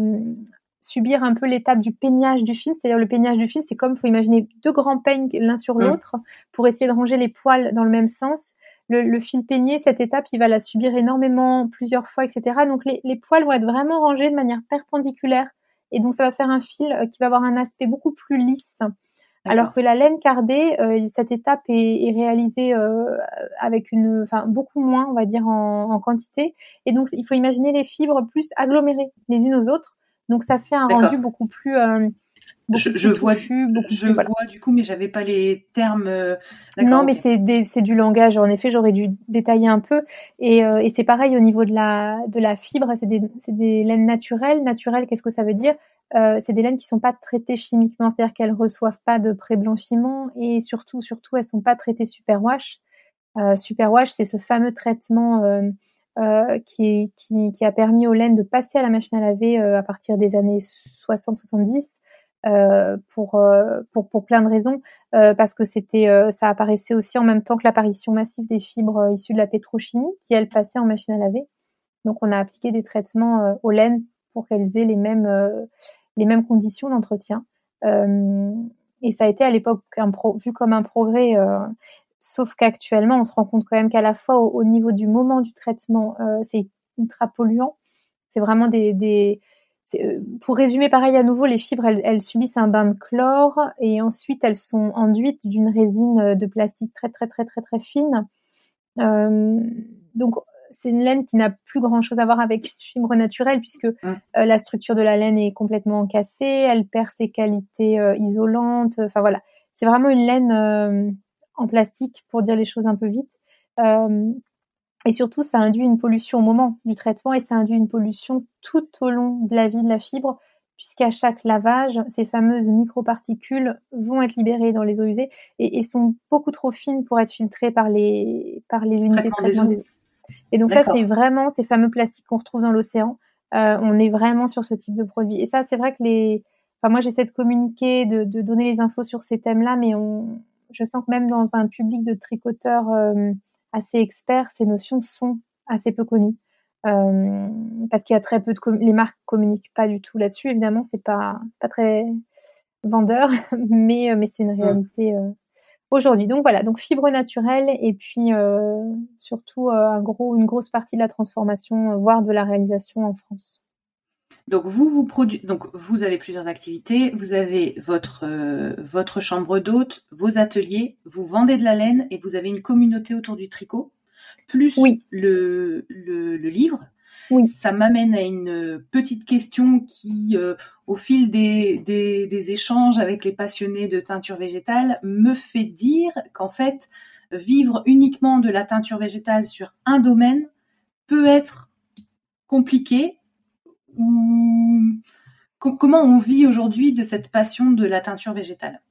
subir un peu l'étape du peignage du fil. C'est-à-dire le peignage du fil, c'est comme, faut imaginer deux grands peignes l'un sur mmh. l'autre pour essayer de ranger les poils dans le même sens. Le, le, fil peigné, cette étape, il va la subir énormément, plusieurs fois, etc. Donc les, les poils vont être vraiment rangés de manière perpendiculaire et donc ça va faire un fil euh, qui va avoir un aspect beaucoup plus lisse. Alors que la laine cardée, euh, cette étape est, réalisée euh, avec une, enfin beaucoup moins, on va dire en, quantité, et donc il faut imaginer les fibres plus agglomérées les unes aux autres. Donc ça fait un rendu beaucoup plus je, vois, je vois du coup, mais j'avais pas les termes. Euh, non, mais c'est c'est du langage. En effet, j'aurais dû détailler un peu. Et, euh, et c'est pareil au niveau de la de la fibre. C'est des des laines naturelles. Naturelles, qu'est-ce que ça veut dire? Euh, C'est des laines qui sont pas traitées chimiquement, c'est-à-dire qu'elles reçoivent pas de pré-blanchiment et surtout surtout elles sont pas traitées superwash. Euh, superwash, c'est ce fameux traitement. Euh, qui, a permis aux laines de passer à la machine à laver à partir des années 60-70 euh, pour, euh, pour, pour plein de raisons, euh, parce que c'était, ça apparaissait aussi en même temps que l'apparition massive des fibres issues de la pétrochimie, qui elles passaient en machine à laver. Donc on a appliqué des traitements aux laines pour qu'elles aient les mêmes, les mêmes conditions d'entretien. et ça a été à l'époque vu comme un progrès. Sauf qu'actuellement, on se rend compte quand même qu'à la fois au, niveau du moment du traitement, c'est ultra polluant. C'est vraiment des, des, euh, pour résumer pareil à nouveau, les fibres, elles, subissent un bain de chlore et ensuite elles sont enduites d'une résine euh, de plastique très très très très très fine. Euh, donc c'est une laine qui n'a plus grand chose à voir avec une fibre naturelle puisque mmh. la structure de la laine est complètement cassée, elle perd ses qualités isolantes. Enfin voilà, c'est vraiment une laine en plastique pour dire les choses un peu vite. Et surtout, ça induit une pollution au moment du traitement et ça induit une pollution tout au long de la vie de la fibre, puisqu'à chaque lavage, ces fameuses microparticules vont être libérées dans les eaux usées et, sont beaucoup trop fines pour être filtrées par les, par les unités de traitement des eaux. Et donc ça, c'est vraiment ces fameux plastiques qu'on retrouve dans l'océan. Euh, on est vraiment sur ce type de produit. Et ça, c'est vrai que les... Enfin, moi, j'essaie de communiquer, de, de, donner les infos sur ces thèmes-là, mais on, je sens que même dans un public de tricoteurs assez experts, ces notions sont assez peu connues. parce qu'il y a très peu de les marques communiquent pas du tout là-dessus. Évidemment, c'est pas pas très vendeur, mais mais c'est une mmh. réalité aujourd'hui. Donc voilà, donc fibre naturelle et puis euh, surtout euh, un gros, une grosse partie de la transformation, euh, voire de la réalisation en France. Donc vous vous produisez, donc vous avez plusieurs activités. Vous avez votre votre chambre d'hôte, vos ateliers, vous vendez de la laine et vous avez une communauté autour du tricot, plus le, le, le livre. Oui. Ça m'amène à une petite question qui, euh, au fil des, des, échanges avec les passionnés de teinture végétale, me fait dire qu'en fait, vivre uniquement de la teinture végétale sur un domaine peut être compliqué. Comment on vit aujourd'hui de cette passion de la teinture végétale?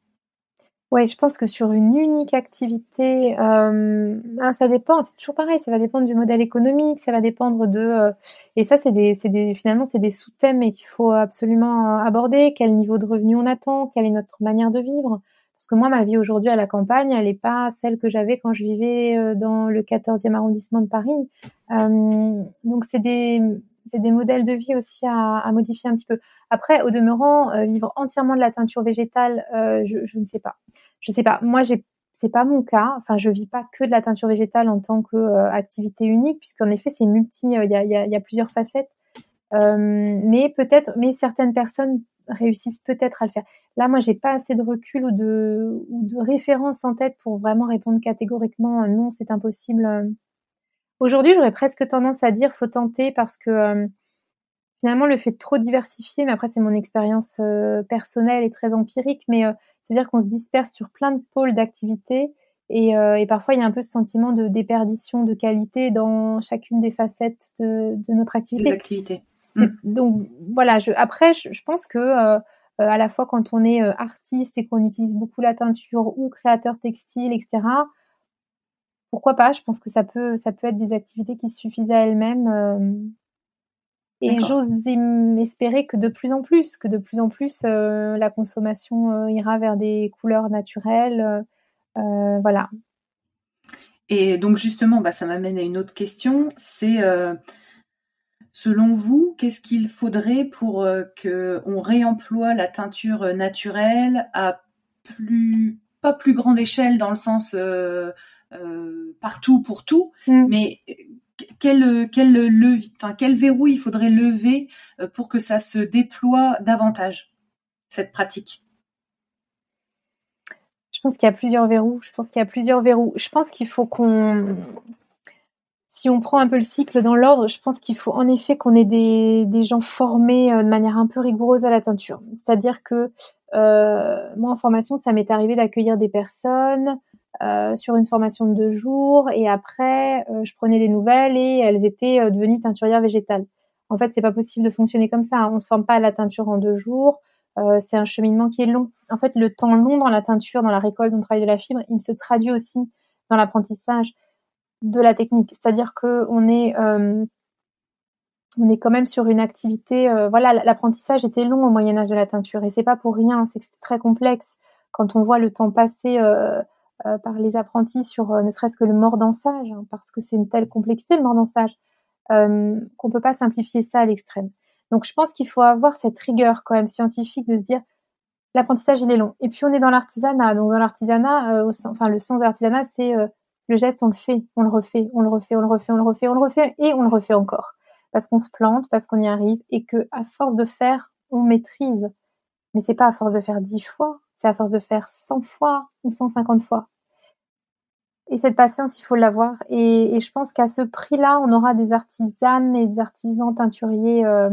Ouais, je pense que sur une unique activité, euh, hein, ça dépend, c'est toujours pareil, ça va dépendre du modèle économique, ça va dépendre de... Euh, et ça, des, des, finalement, c'est des sous-thèmes qu'il faut absolument aborder. Quel niveau de revenu on attend Quelle est notre manière de vivre? Parce que moi, ma vie aujourd'hui à la campagne, elle n'est pas celle que j'avais quand je vivais euh, dans le 14e arrondissement de Paris. Euh, donc, c'est des c'est des modèles de vie aussi à, modifier un petit peu. Après, au demeurant, euh, vivre entièrement de la teinture végétale, euh, je, ne sais pas. Je sais pas. Moi, j'ai c'est pas mon cas. Enfin, je vis pas que de la teinture végétale en tant que euh, unique, puisqu'en effet, c'est multi. Il y a, plusieurs facettes. mais peut-être, mais certaines personnes réussissent peut-être à le faire. Là, moi, j'ai pas assez de recul ou de, ou de références en tête pour vraiment répondre catégoriquement non, c'est impossible. Aujourd'hui, j'aurais presque tendance à dire faut tenter parce que euh, finalement le fait de trop diversifier, mais après c'est mon expérience euh, personnelle et très empirique, mais euh, c'est-à-dire qu'on se disperse sur plein de pôles d'activité et, et, parfois il y a un peu ce sentiment de déperdition de qualité dans chacune des facettes de, de notre activité. Des activités. Mm. Donc voilà, je, après je, je pense que à la fois quand on est artiste et qu'on utilise beaucoup la teinture ou créateur textile, etc pourquoi pas Je pense que ça peut, ça peut être des activités qui suffisent à elles-mêmes. Euh, et j'ose espérer que de plus en plus, que de plus en plus, euh, la consommation euh, ira vers des couleurs naturelles. voilà. Et donc justement, bah, ça m'amène à une autre question. C'est selon vous, qu'est-ce qu'il faudrait pour que on réemploie la teinture naturelle à plus pas plus grande échelle dans le sens partout pour tout, mm. mais quel, quel, enfin, quel verrou il faudrait lever euh, pour que ça se déploie davantage, cette pratique? Je pense qu'il y a plusieurs verrous. Je pense qu'il y a plusieurs verrous. Je pense qu'il faut qu'on si on prend un peu le cycle dans l'ordre, je pense qu'il faut en effet qu'on ait des, des, gens formés euh, de manière un peu rigoureuse à la teinture. C'est-à-dire que euh, moi en formation, ça m'est arrivé d'accueillir des personnes euh, sur une formation de deux jours et après euh, je prenais des nouvelles et elles étaient euh, devenues teinturières végétales. En fait, c'est pas possible de fonctionner comme ça. On se forme pas à la teinture en deux jours. c'est un cheminement qui est long. En fait, le temps long dans la teinture, dans la récolte, dans le travail de la fibre, il se traduit aussi dans l'apprentissage de la technique. C'est-à-dire que on est on est quand même sur une activité. voilà, l'apprentissage était long au Moyen Âge de la teinture et c'est pas pour rien. C'est que c'est très complexe quand on voit le temps passé euh, par les apprentis sur euh, ne serait-ce que le mordansage, hein, parce que c'est une telle complexité le mordansage, euh, qu'on peut pas simplifier ça à l'extrême. Donc je pense qu'il faut avoir cette rigueur quand même scientifique de se dire l'apprentissage il est long. Et puis on est dans l'artisanat, donc dans l'artisanat, enfin le sens de l'artisanat c'est le geste on le fait, on le refait, on le refait, on le refait, on le refait, on le refait et on le refait encore parce qu'on se plante, parce qu'on y arrive et que à force de faire on maîtrise. Mais c'est pas à force de faire dix fois, c'est à force de faire 100 fois ou 150 fois. Et cette patience, il faut l'avoir. Et, je pense qu'à ce prix-là, on aura des artisanes et des artisans teinturiers euh,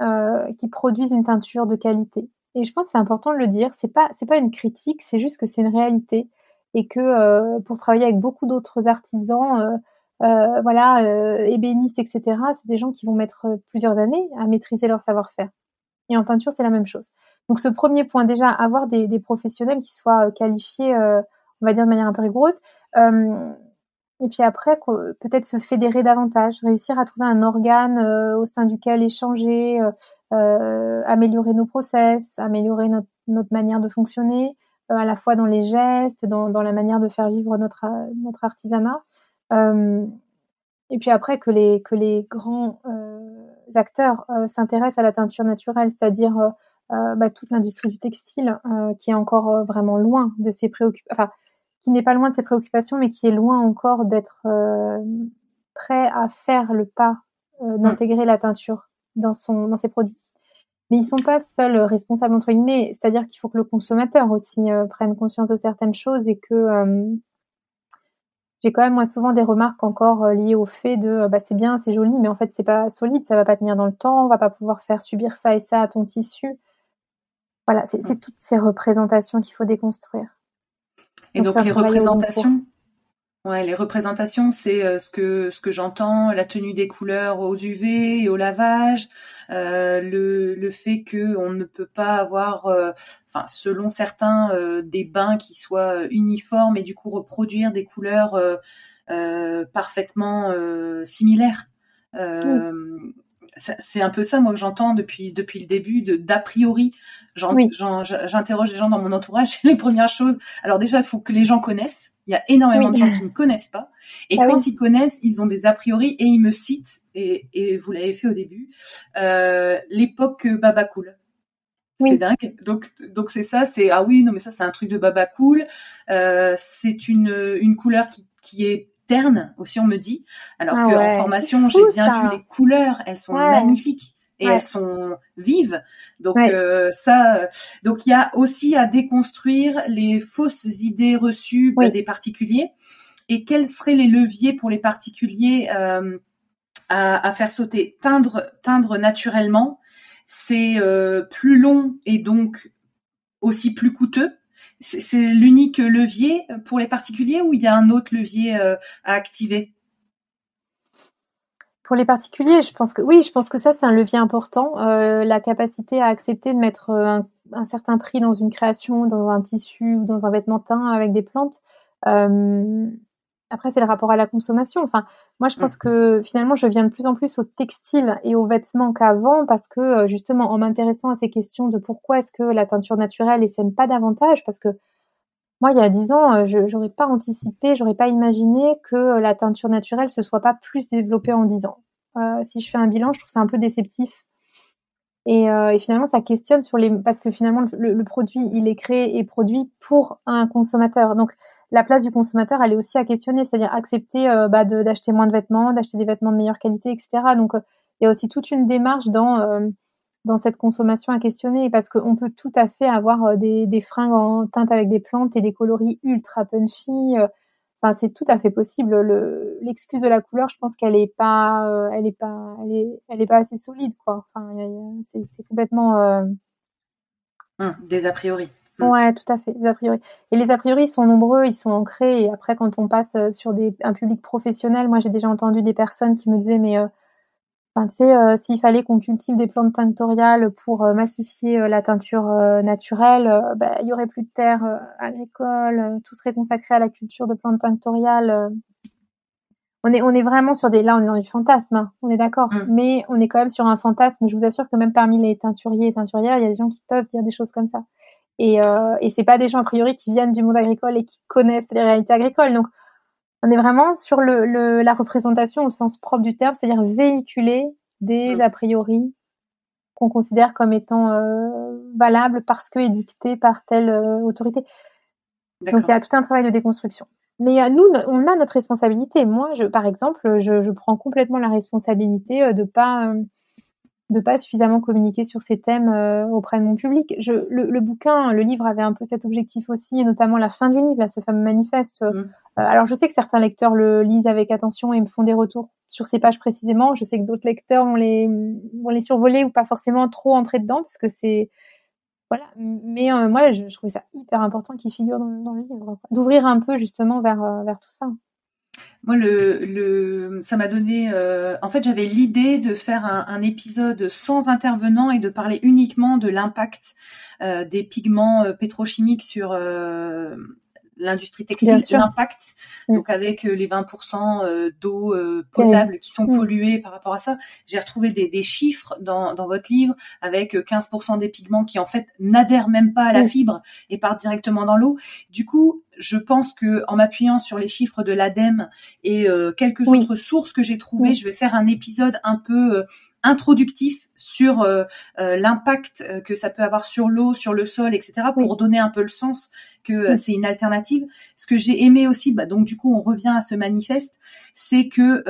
euh, qui produisent une teinture de qualité. Et je pense que c'est important de le dire. C'est pas c'est pas une critique, c'est juste que c'est une réalité et que euh, pour travailler avec beaucoup d'autres artisans, voilà, ébénistes, etc. C'est des gens qui vont mettre plusieurs années à maîtriser leur savoir-faire. Et en teinture, c'est la même chose. Donc ce premier point, déjà, avoir des, professionnels qui soient qualifiés on va dire de manière un peu rigoureuse. Euh, et puis après, peut-être se fédérer davantage, réussir à trouver un organe euh, au sein duquel échanger, euh, améliorer nos process, améliorer notre, manière de fonctionner, à la fois dans les gestes, dans, la manière de faire vivre notre, notre artisanat. et puis après, que les, que les grands acteurs s'intéressent à la teinture naturelle, c'est-à-dire bah, toute l'industrie du textile, qui est encore vraiment loin de ses préoccupations, enfin, qui n'est pas loin de ses préoccupations, mais qui est loin encore d'être prêt à faire le pas mmh. d'intégrer la teinture dans, son, dans ses produits. Mais ils sont pas seuls responsables entre guillemets, c'est-à-dire qu'il faut que le consommateur aussi euh, prenne conscience de certaines choses et que euh, j'ai quand même moi souvent des remarques encore euh, liées au fait de bah c'est bien, c'est joli, mais en fait c'est pas solide, ça va pas tenir dans le temps, on va pas pouvoir faire subir ça et ça à ton tissu. Voilà, c'est mm. toutes ces représentations qu'il faut déconstruire. Et donc les représentations, Ouais, les représentations, c'est euh, ce que ce que j'entends, la tenue des couleurs aux UV et au lavage, euh, le, le fait que on ne peut pas avoir, euh, selon certains, des bains qui soient uniformes et du coup reproduire des couleurs parfaitement similaires c'est un peu ça moi que j'entends depuis depuis le début de d'a priori. J'interroge les gens dans mon entourage. les premières choses. Alors déjà, il faut que les gens connaissent. Il y a énormément de gens qui ne connaissent pas. Et ah quand ils connaissent, ils ont des a priori et ils me citent. Et, et vous l'avez fait au début. Euh, L'époque Baba Cool. C'est dingue. Donc donc c'est ça. C'est ah oui non mais ça c'est un truc de Baba Cool. Euh, c'est une une couleur qui qui est terne aussi, on me dit. Alors ah qu'en formation, j'ai bien vu les couleurs, elles sont magnifiques et elles sont vives. Donc euh, ça, donc il y a aussi à déconstruire les fausses idées reçues des particuliers. Et quels seraient les leviers pour les particuliers euh, à, faire sauter? Teindre, teindre naturellement, c'est euh, plus long et donc aussi plus coûteux c'est l'unique levier pour les particuliers ou il y a un autre levier euh, à activer? Pour les particuliers, je pense que oui, je pense que ça c'est un levier important, euh, la capacité à accepter de mettre euh, un, certain prix dans une création, dans un tissu ou dans un vêtement teint avec des plantes. Après, c'est le rapport à la consommation. Enfin, moi, je pense mmh. que finalement, je viens de plus en plus au textile et aux vêtements qu'avant parce que euh, justement, en m'intéressant à ces questions de pourquoi est-ce que la teinture naturelle essaime pas davantage, parce que moi, il y a dix ans, euh, je n'aurais pas anticipé, j'aurais pas imaginé que euh, la teinture naturelle se soit pas plus développée en dix ans. si je fais un bilan, je trouve ça un peu déceptif. Et, finalement, ça questionne sur les parce que finalement, le, le, produit, il est créé et produit pour un consommateur. Donc, la place du consommateur, elle est aussi à questionner, c'est-à-dire accepter euh, bah, d'acheter moins de vêtements, d'acheter des vêtements de meilleure qualité, etc. Donc, euh, il y a aussi toute une démarche dans euh, dans cette consommation à questionner parce qu'on peut tout à fait avoir des, fringues en teinte avec des plantes et des coloris ultra punchy. Enfin, c'est tout à fait possible. L'excuse de la couleur, je pense qu'elle est pas, elle est pas, elle est, elle pas assez solide, quoi. Enfin, c'est complètement hum, des a priori. Mm. Ouais, tout à fait, les a priori. Et les a priori sont nombreux, ils sont ancrés. Et après, quand on passe euh, sur des, un public professionnel, moi j'ai déjà entendu des personnes qui me disaient, mais euh, tu sais, euh, s'il fallait qu'on cultive des plantes tinctoriales pour massifier la teinture naturelle, bah, il y aurait plus de terres agricoles, tout serait consacré à la culture de plantes tinctoriales. On est, on est vraiment sur des, là, on est dans du fantasme, hein, on est d'accord. Mm. Mais on est quand même sur un fantasme. Je vous assure que même parmi les teinturiers et teinturières, il y a des gens qui peuvent dire des choses comme ça. Et, euh, et c'est pas des gens a priori qui viennent du monde agricole et qui connaissent les réalités agricoles. Donc, on est vraiment sur le, le la représentation au sens propre du terme, c'est-à-dire véhiculer des mm. a priori qu'on considère comme étant euh, valables parce que édictés par telle euh, autorité. Donc il y a tout un travail de déconstruction. Mais euh, nous, on a notre responsabilité. Moi, je, par exemple, je, je prends complètement la responsabilité de pas de pas suffisamment communiquer sur ces thèmes euh, auprès de mon public. Je, le, bouquin, le livre avait un peu cet objectif aussi, et notamment la fin du livre, là, ce fameux manifeste. Euh, mm. alors je sais que certains lecteurs le lisent avec attention et me font des retours sur ces pages précisément. Je sais que d'autres lecteurs vont les, vont les survoler ou pas forcément trop entrer dedans parce que c'est voilà. Mais euh, moi, je, trouvais ça hyper important qu'il figure dans, le livre, d'ouvrir un peu justement vers vers tout ça. Moi, le, le, ça m'a donné. Euh, en fait, j'avais l'idée de faire un, un, épisode sans intervenant et de parler uniquement de l'impact euh, des pigments euh, pétrochimiques sur l'industrie textile, l'impact, donc avec les 20% d'eau potable qui sont polluées par rapport à ça. J'ai retrouvé des, des chiffres dans, dans votre livre avec 15% des pigments qui en fait n'adhèrent même pas à la fibre et partent directement dans l'eau. Du coup, je pense que en m'appuyant sur les chiffres de l'ADEME et euh, quelques autres sources que j'ai trouvées, je vais faire un épisode un peu euh, introductif sur euh, l'impact que ça peut avoir sur l'eau, sur le sol, etc. pour donner un peu le sens que c'est une alternative. Ce que j'ai aimé aussi, bah, donc du coup on revient à ce manifeste, c'est que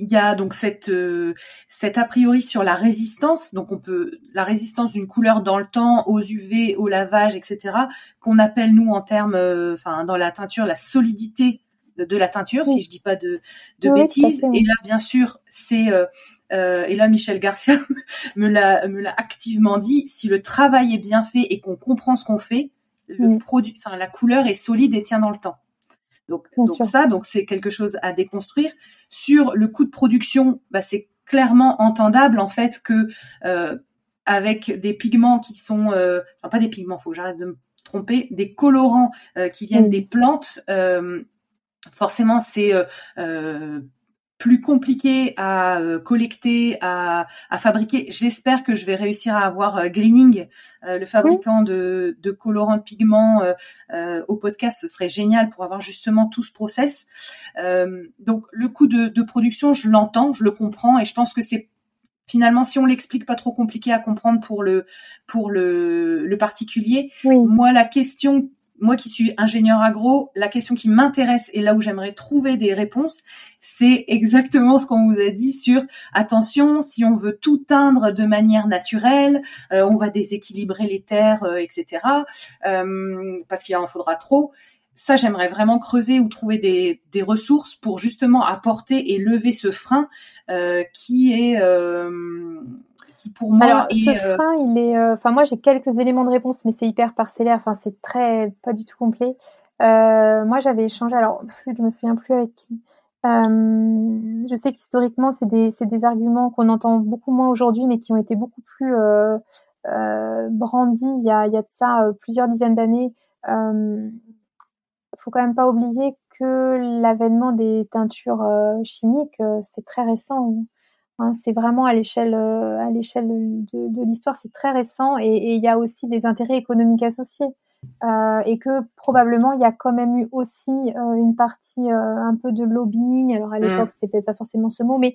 il y a donc cette euh, cette a priori sur la résistance, donc on peut la résistance d'une couleur dans le temps aux UV, au lavage, etc. qu'on appelle nous en termes, euh, enfin dans la teinture la solidité de, la teinture, si je dis pas de, de bêtises. et là bien sûr c'est euh, euh, et là Michel Garcia me l'a me l'a activement dit. Si le travail est bien fait et qu'on comprend ce qu'on fait, le produit, enfin la couleur est solide et tient dans le temps. Donc, ça, donc c'est quelque chose à déconstruire. Sur le coût de production, bah, c'est clairement entendable en fait que euh, avec des pigments qui sont, euh, enfin pas des pigments, faut que j'arrête de me tromper, des colorants euh, qui viennent des plantes. forcément, c'est plus compliqué à euh, collecter, à, à fabriquer. J'espère que je vais réussir à avoir euh, Greening, euh, le fabricant de, de colorants de pigments, au podcast. Ce serait génial pour avoir justement tout ce process. donc le coût de, de production, je l'entends, je le comprends, et je pense que c'est finalement, si on l'explique pas trop compliqué à comprendre pour le pour le, le particulier, moi la question moi qui suis ingénieur agro, la question qui m'intéresse et là où j'aimerais trouver des réponses, c'est exactement ce qu'on vous a dit sur attention, si on veut tout teindre de manière naturelle, euh, on va déséquilibrer les terres, euh, etc. Euh, parce qu'il en faudra trop. Ça, j'aimerais vraiment creuser ou trouver des, des, ressources pour justement apporter et lever ce frein qui est pour moi Alors, ce euh, frein, il est. Euh, enfin, moi, j'ai quelques éléments de réponse, mais c'est hyper parcellaire. Enfin, c'est très pas du tout complet. Euh, moi, j'avais échangé. Alors, je me souviens plus avec qui. je sais qu'historiquement, c'est des, des, arguments qu'on entend beaucoup moins aujourd'hui, mais qui ont été beaucoup plus brandis il y, a, il y a de ça plusieurs dizaines d'années. Il faut quand même pas oublier que l'avènement des teintures chimiques, c'est très récent. Hein, c'est vraiment à l'échelle euh, à l'échelle de, l'histoire, c'est très récent et il y a aussi des intérêts économiques associés. Euh, et que probablement il y a quand même eu aussi euh, une partie un peu de lobbying. Alors à mmh. l'époque, c'était peut-être pas forcément ce mot, mais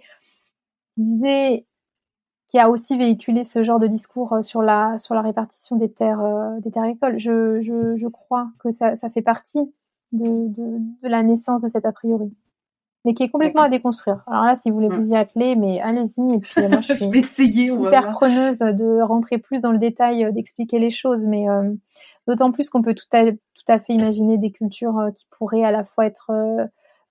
qui disait qui a aussi véhiculé ce genre de discours sur la sur la répartition des terres des terres agricoles. Je, je, je crois que ça, ça fait partie de, de, de la naissance de cet a priori mais qui est complètement à déconstruire. Alors là, si vous voulez vous y atteler, mais allez-y. Et puis moi, je, suis vais essayer, hyper preneuse de rentrer plus dans le détail, euh, d'expliquer les choses, mais euh, d'autant plus qu'on peut tout à, tout à fait imaginer des cultures euh, qui pourraient à la fois être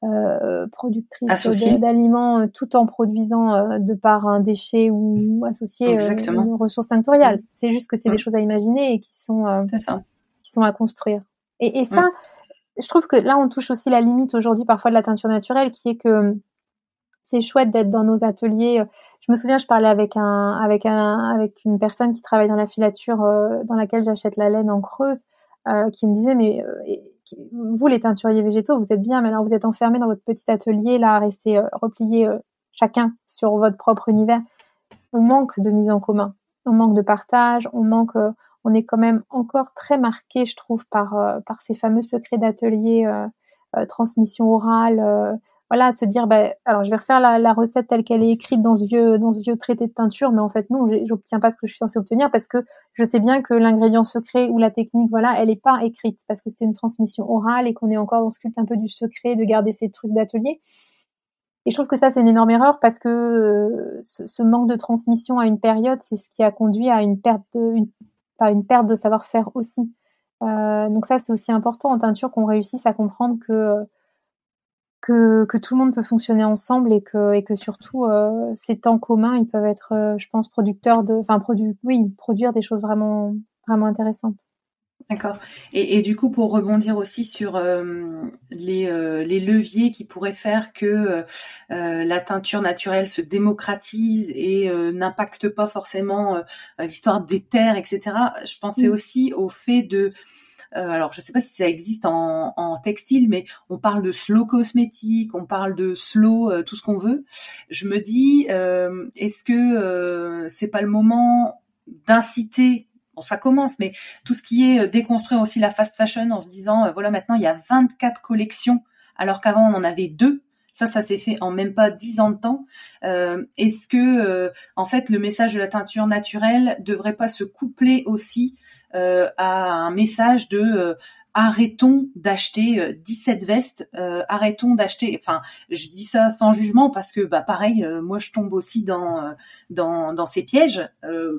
euh, productrices d'aliments tout en produisant de par un déchet ou associé une ressource tinctoriale. Mm. C'est juste que c'est des mm. choses à imaginer et qui sont, qui sont à construire. Et, et ça, mm je trouve que là, on touche aussi la limite aujourd'hui parfois de la teinture naturelle, qui est que c'est chouette d'être dans nos ateliers. Je me souviens, je parlais avec un, avec un, avec une personne qui travaille dans la filature euh, dans laquelle j'achète la laine en creuse, euh, qui me disait mais euh, vous les teinturiers végétaux, vous êtes bien, mais alors vous êtes enfermés dans votre petit atelier là, à rester repliés chacun sur votre propre univers. On manque de mise en commun, on manque de partage, on manque on est quand même encore très marqué, je trouve, par, euh, ces fameux secrets d'atelier, euh, euh, transmission orale. voilà, se dire, bah, alors je vais refaire la, recette telle qu'elle est écrite dans ce vieux, dans ce vieux traité de teinture, mais en fait non, j'obtiens pas ce que je suis censée obtenir parce que je sais bien que l'ingrédient secret ou la technique, voilà, elle n'est pas écrite parce que c'était une transmission orale et qu'on est encore dans ce culte un peu du secret, de garder ces trucs d'atelier. Et je trouve que ça, c'est une énorme erreur parce que ce, manque de transmission à une période, c'est ce qui a conduit à une perte de, une perte de savoir-faire aussi. Euh, donc ça, c'est aussi important en teinture qu'on réussisse à comprendre que, tout le monde peut fonctionner ensemble et que, surtout, euh, ces temps communs, ils peuvent être, euh, je pense, producteurs de, enfin, produ oui, produire des choses vraiment intéressantes. D'accord. Et, et, du coup, pour rebondir aussi sur euh, les, euh, les, leviers qui pourraient faire que euh, la teinture naturelle se démocratise et n'impacte pas forcément l'histoire des terres, etc. Je pensais mm. aussi au fait de alors je sais pas si ça existe en, en, textile, mais on parle de slow cosmétique, on parle de slow tout ce qu'on veut. Je me dis, est-ce que c'est pas le moment d'inciter bon ça commence, mais tout ce qui est déconstruire aussi la fast fashion en se disant voilà maintenant il y a 24 collections alors qu'avant on en avait deux. Ça, ça s'est fait en même pas dix ans de temps. Euh, Est-ce que, euh, en fait, le message de la teinture naturelle devrait pas se coupler aussi euh, à un message de euh, arrêtons d'acheter 17 euh, vestes, euh, arrêtons d'acheter. Enfin, je dis ça sans jugement parce que, bah, pareil, euh, moi je tombe aussi dans dans, dans ces pièges.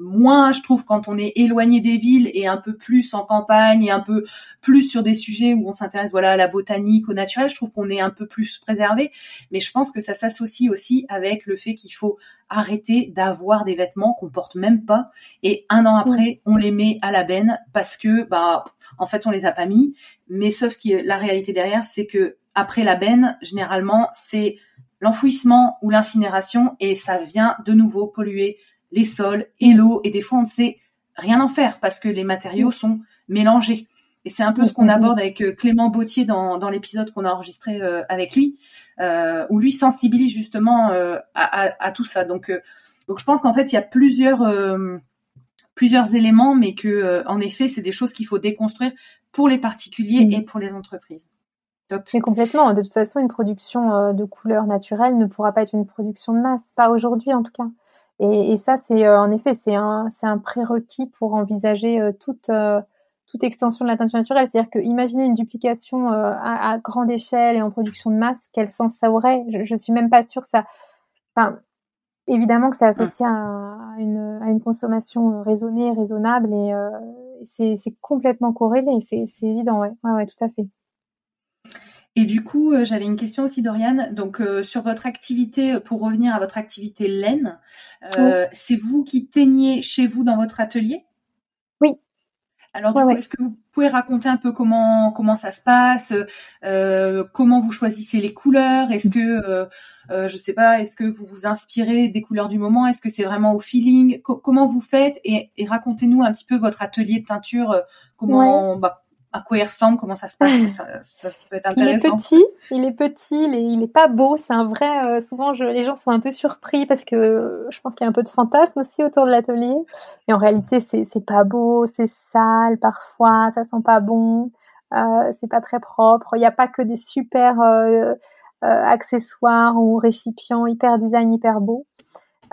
moins, je trouve, quand on est éloigné des villes et un peu plus en campagne et un peu plus sur des sujets où on s'intéresse, voilà, à la botanique, au naturel, je trouve qu'on est un peu plus préservé. Mais je pense que ça s'associe aussi avec le fait qu'il faut arrêter d'avoir des vêtements qu'on porte même pas et un an après on les met à la benne parce que bah en fait on les a pas mis. Mais sauf que la réalité derrière c'est que après la benne généralement c'est l'enfouissement ou l'incinération et ça vient de nouveau polluer les sols et l'eau. Et des fois on ne sait rien en faire parce que les matériaux sont mélangés et c'est un peu ce qu'on aborde avec euh, Clément Bautier dans, dans l'épisode qu'on a enregistré euh, avec lui, euh, où lui sensibilise justement à, à, à, tout ça. Donc, donc je pense qu'en fait, il y a plusieurs plusieurs éléments, mais que en effet, c'est des choses qu'il faut déconstruire pour les particuliers mm. et pour les entreprises. Top. Mais complètement. De toute façon, une production de couleurs naturelles ne pourra pas être une production de masse, pas aujourd'hui en tout cas. Et, et ça, c'est en effet, c'est un, c'est un prérequis pour envisager toute toute extension de la teinture naturelle. C'est-à-dire que imaginer une duplication euh, à, grande échelle et en production de masse, quel sens ça aurait? Je, je suis même pas sûre que ça. Enfin, évidemment que c'est associé à, une, à une consommation euh, raisonnée, raisonnable et euh, c'est complètement corrélé. C'est évident, ouais. ouais, ouais, tout à fait. Et du coup, j'avais une question aussi, Doriane. Donc, sur votre activité, pour revenir à votre activité laine, c'est vous qui teignez chez vous dans votre atelier? Alors, est-ce que vous pouvez raconter un peu comment comment ça se passe, euh, comment vous choisissez les couleurs? Est-ce que euh, euh, je sais pas, est-ce que vous vous inspirez des couleurs du moment? Est-ce que c'est vraiment au feeling? Comment vous faites? Et, racontez-nous un petit peu votre atelier de teinture. Euh, comment bah, à quoi il ressemble, comment ça se passe, ça, peut être intéressant. Il est petit, il est petit, il est, il est pas beau, c'est un vrai. Euh, souvent, je, les gens sont un peu surpris parce que je pense qu'il y a un peu de fantasme aussi autour de l'atelier. Et en réalité, c'est, pas beau, c'est sale parfois, ça sent pas bon, euh, c'est pas très propre. Il n'y a pas que des super euh, euh, accessoires ou récipients hyper design, hyper beaux.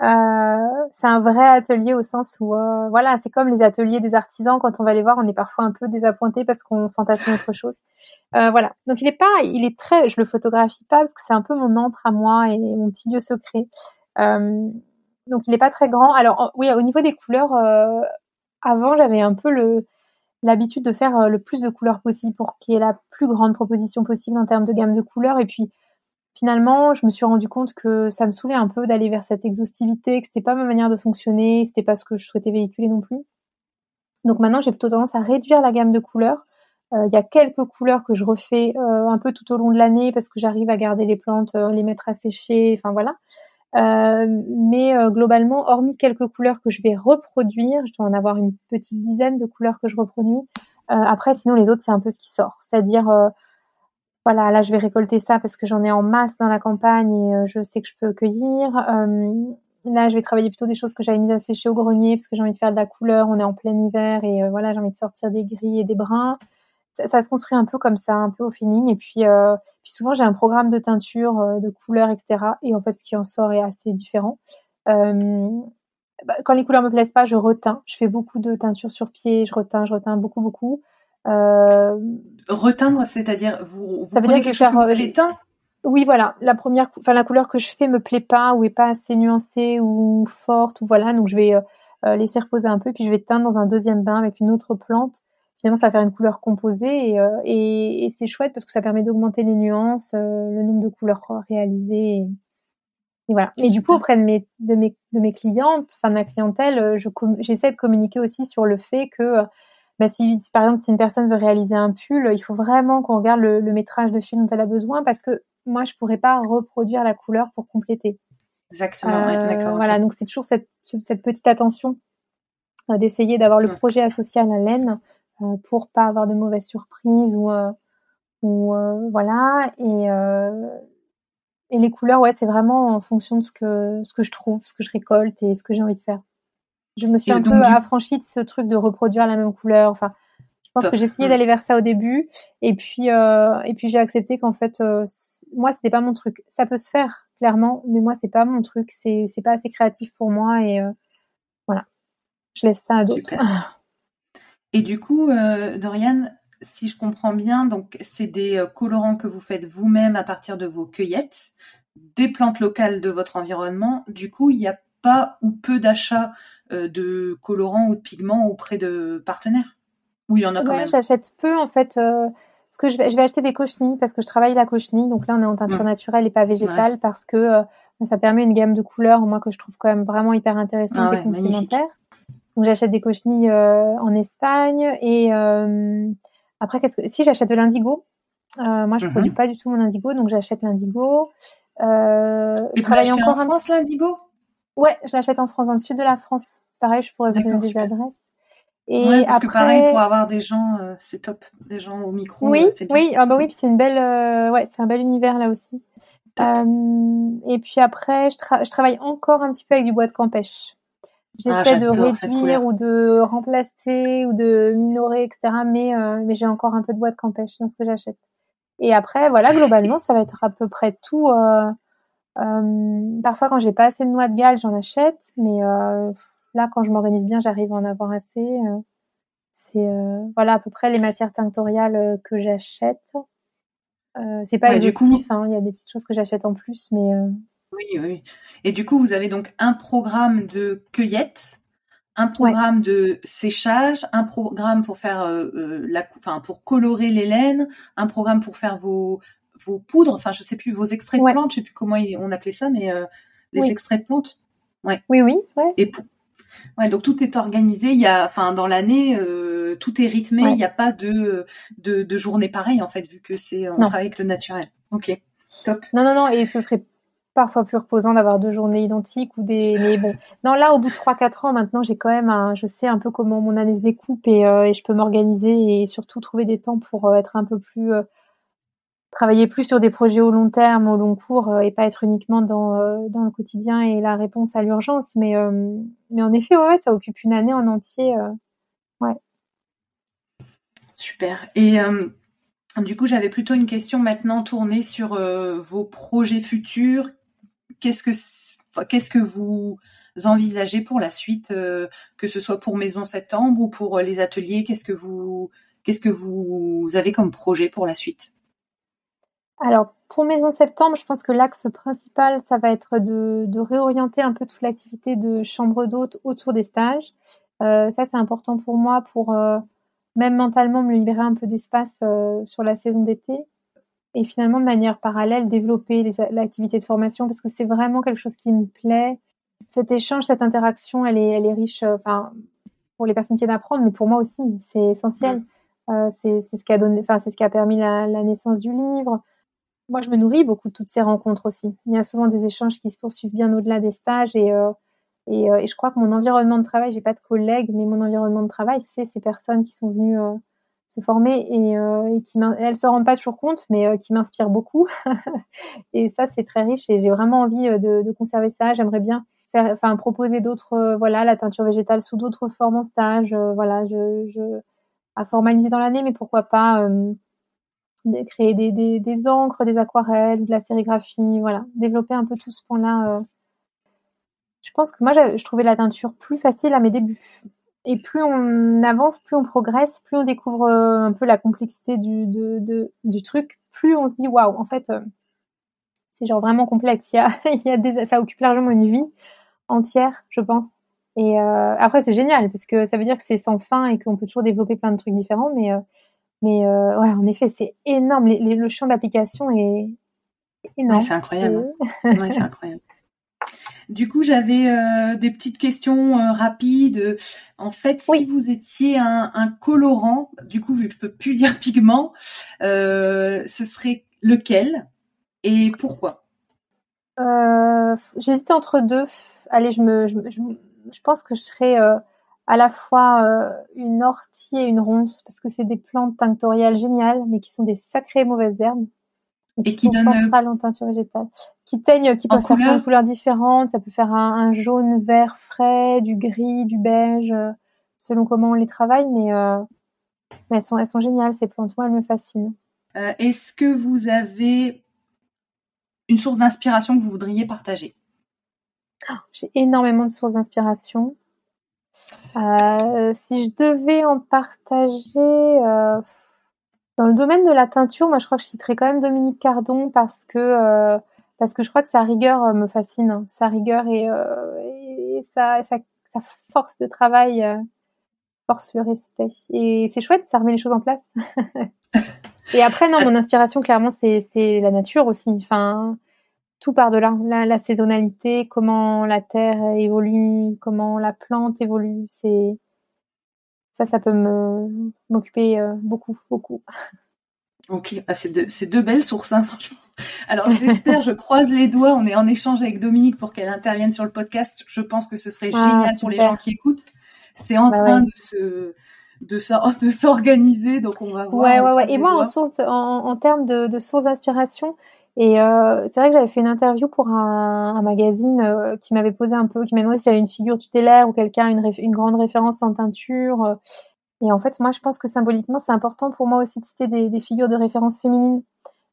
Euh, c'est un vrai atelier au sens où, euh, voilà, c'est comme les ateliers des artisans. Quand on va les voir, on est parfois un peu désappointé parce qu'on fantasme autre chose. Euh, voilà. Donc il est pas, il est très, je le photographie pas parce que c'est un peu mon antre à moi et mon petit lieu secret. Donc il est pas très grand. Alors oui, au niveau des couleurs, avant j'avais un peu le l'habitude de faire le plus de couleurs possible pour qu'il y ait la plus grande proposition possible en termes de gamme de couleurs. Et puis finalement, je me suis rendu compte que ça me saoulait un peu d'aller vers cette exhaustivité, que c'était pas ma manière de fonctionner, c'était pas ce que je souhaitais véhiculer non plus. Donc maintenant, j'ai plutôt tendance à réduire la gamme de couleurs. Euh, il y a quelques couleurs que je refais euh, un peu tout au long de l'année parce que j'arrive à garder les plantes, euh, les mettre à sécher, enfin voilà. mais globalement, hormis quelques couleurs que je vais reproduire, je dois en avoir une petite dizaine de couleurs que je reproduis. après, sinon les autres, c'est un peu ce qui sort. C'est-à-dire voilà, là je vais récolter ça parce que j'en ai en masse dans la campagne et euh, je sais que je peux cueillir. Euh, là, je vais travailler plutôt des choses que j'avais mises à sécher au grenier parce que j'ai envie de faire de la couleur. On est en plein hiver et euh, voilà, j'ai envie de sortir des gris et des bruns. Ça, se construit un peu comme ça, un peu au feeling. Et puis, souvent, j'ai un programme de teinture, de couleurs, etc. Et en fait, ce qui en sort est assez différent. Bah, quand les couleurs me plaisent pas, je reteins. Je fais beaucoup de teinture sur pied. Je reteins, je reteins beaucoup, beaucoup. Euh, Reteindre, c'est-à-dire vous, ça veut dire quelque chose que vous Oui, voilà. La première, enfin la couleur que je fais me plaît pas ou est pas assez nuancée ou forte ou voilà. Donc je vais euh, euh, laisser reposer un peu puis je vais teindre dans un deuxième bain avec une autre plante. Finalement, ça va faire une couleur composée et, et, et c'est chouette parce que ça permet d'augmenter les nuances, le nombre de couleurs réalisées. Et, voilà. Et du coup, auprès de mes, de mes, de mes clientes, enfin de ma clientèle, je, j'essaie de communiquer aussi sur le fait que bah, si, par exemple si une personne veut réaliser un pull, il faut vraiment qu'on regarde le, métrage de fil dont elle a besoin parce que moi je pourrais pas reproduire la couleur pour compléter. Exactement. d'accord. Voilà, donc c'est toujours cette, cette, petite attention euh, d'essayer d'avoir le projet associé à la laine pour pas avoir de mauvaises surprises ou ou voilà et et les couleurs ouais c'est vraiment en fonction de ce que ce que je trouve ce que je récolte et ce que j'ai envie de faire je me suis un peu affranchie de ce truc de reproduire la même couleur. Enfin je pense que j'ai essayé d'aller vers ça au début. Et puis et puis j'ai accepté qu'en fait moi c'était pas mon truc. Ça peut se faire clairement mais moi c'est pas mon truc. C'est c'est pas assez créatif pour moi et voilà. Je laisse ça à d'autres. Et du coup Dorian si je comprends bien, donc c'est des euh, colorants que vous faites vous-même à partir de vos cueillettes, des plantes locales de votre environnement. Du coup, il n'y a pas ou peu d'achats euh, de colorants ou de pigments auprès de partenaires Ou il y en a quand même J'achète peu en fait. Euh, parce que je vais, je vais acheter des cochenilles parce que je travaille la cochenille. Donc là, on est en teinture mmh. naturelle et pas végétale parce que ça permet une gamme de couleurs, moi, que je trouve quand même vraiment hyper intéressante ah et complémentaire. Donc j'achète des cochenilles en Espagne et après, qu'est-ce que si j'achète de l'indigo, euh, moi je ne produis mhm. pas du tout mon indigo, donc j'achète l'indigo. Euh, tu travaille encore en France l'indigo? Ouais, je l'achète en France, dans le sud de la France. C'est pareil, je pourrais vous donner des adresses. Et ouais, parce après... que pareil, pour avoir des gens, euh, c'est top, des gens au micro. Oui, euh, oui, ah bah oui, c'est une belle, euh, ouais, c'est un bel univers là aussi. et puis après, je, je, travaille encore un petit peu avec du bois de campèche. J'essaie ah, de réduire ou de remplacer ou de minorer, etc. Mais, mais j'ai encore un peu de bois de campèche dans ce que j'achète. Et après, voilà, globalement, ça va être à peu près tout. Euh, euh, parfois, quand j'ai pas assez de noix de Galles, j'en achète. Mais là, quand je m'organise bien, j'arrive à en avoir assez. c'est voilà à peu près les matières tinctoriales que j'achète. c'est pas du coup... hein, il y a des petites choses que j'achète en plus, mais oui, oui. Et du coup, vous avez donc un programme de cueillette, un programme de séchage, un programme pour faire euh, euh, la, enfin pour colorer les laines, un programme pour faire vos vos poudres, enfin je sais plus vos extraits de plantes, je sais plus comment on appelait ça, mais euh, les extraits de plantes. Ouais. Oui, oui. Ouais. Et ouais, donc tout est organisé. Il y a, enfin dans l'année, tout est rythmé. Il n'y a pas de, de de journée pareille en fait, vu que c'est on travaille avec le naturel. Ok. Top. Non, non, non, et ce serait parfois plus reposant d'avoir deux journées identiques ou des mais bon non là au bout de 3 4 ans maintenant j'ai quand même un, je sais un peu comment mon année se découpe et, euh, et je peux m'organiser et surtout trouver des temps pour euh, être un peu plus euh, travailler plus sur des projets au long terme au long cours et pas être uniquement dans dans le quotidien et la réponse à l'urgence. Mais mais en effet ouais, ça occupe une année en entier super. Et du coup, j'avais plutôt une question maintenant tournée sur vos projets futurs. Qu'est-ce que vous envisagez pour la suite, euh, que ce soit pour Maison Septembre ou pour euh, les ateliers? Qu'est-ce que vous avez comme projet pour la suite? Alors pour Maison Septembre, je pense que l'axe principal, ça va être de, de réorienter un peu toute l'activité de chambre d'hôte autour des stages. Euh, ça, c'est important pour moi pour même mentalement me libérer un peu d'espace sur la saison d'été et finalement de manière parallèle développer l'activité de formation parce que c'est vraiment quelque chose qui me plaît. Cet échange, cette interaction, elle est, elle est riche, euh, enfin pour les personnes qui viennent apprendre, mais pour moi aussi, c'est essentiel. Euh, c'est ce qui a donné, enfin c'est ce qui a permis la, la, naissance du livre. Moi, je me nourris beaucoup de toutes ces rencontres aussi. Il y a souvent des échanges qui se poursuivent bien au-delà des stages et euh, euh, et, je crois que mon environnement de travail, j'ai pas de collègues, mais mon environnement de travail, c'est ces personnes qui sont venues euh, se former et, euh, et qui elles se rendent pas toujours compte, mais qui m'inspirent beaucoup. et ça, c'est très riche et j'ai vraiment envie de, conserver ça. J'aimerais bien faire, enfin, proposer d'autres, voilà, la teinture végétale sous d'autres formes en stage. voilà, à formaliser dans l'année, mais pourquoi pas de créer des, des, des, encres, des aquarelles ou de la sérigraphie. Voilà, développer un peu tout ce point-là. Je pense que moi, je trouvais la teinture plus facile à mes débuts. Et plus on avance, plus on progresse, plus on découvre euh, un peu la complexité du, de, de, du truc, plus on se dit waouh, en fait, euh, c'est genre vraiment complexe. Il y a, il y a des, ça occupe largement une vie entière, je pense. Et euh, après, c'est génial parce que ça veut dire que c'est sans fin et qu'on peut toujours développer plein de trucs différents. Mais, mais ouais, en effet, c'est énorme. le champ d'application est énorme. Ouais, c'est incroyable. ouais, c'est incroyable. Du coup, j'avais euh, des petites questions euh, rapides. En fait, si vous étiez un, colorant, du coup, vu que je peux plus dire pigment, euh, ce serait lequel et pourquoi? J'hésitais entre deux. Allez, je me, je, pense que je serais à la fois une ortie et une ronce parce que c'est des plantes tinctoriales géniales, mais qui sont des sacrées mauvaises herbes et, qui, sont centrales en teinture végétale, qui teignent, qui peuvent faire plein de couleurs différentes. Ça peut faire un, un, jaune, vert frais, du gris, du beige, selon comment on les travaille, mais, mais elles sont elles sont géniales ces plantes. Moi, elles me fascinent. Est-ce que vous avez une source d'inspiration que vous voudriez partager? Ah, J'ai énormément de sources d'inspiration. Euh, si je devais en partager euh, dans le domaine de la teinture, moi je crois que je citerais quand même Dominique Cardon parce que euh, parce que je crois que sa rigueur me fascine, hein. sa rigueur et, et sa, sa, sa, force de travail force le respect. Et c'est chouette, ça remet les choses en place. et après non, mon inspiration clairement c'est c'est la nature aussi. Enfin tout par de là, la, saisonnalité, comment la terre évolue, comment la plante évolue, c'est ça, ça peut m'occuper euh, beaucoup, beaucoup. Ok, ah, c'est deux, belles sources, hein, franchement. Alors j'espère, je croise les doigts, on est en échange avec Dominique pour qu'elle intervienne sur le podcast. Je pense que ce serait ah, génial pour les gens qui écoutent. C'est en bah train de se de s'organiser, donc on va voir. Ouais, ouais, ouais. Et moi, en, source, en, termes de, de sources d'inspiration, et euh, c'est vrai que j'avais fait une interview pour un, un magazine euh, qui m'avait posé un peu, qui m'a demandé si j'avais une figure tutélaire ou quelqu'un, une, grande référence en teinture. Euh. et en fait, moi, je pense que symboliquement, c'est important pour moi aussi de citer des, des figures de référence féminines.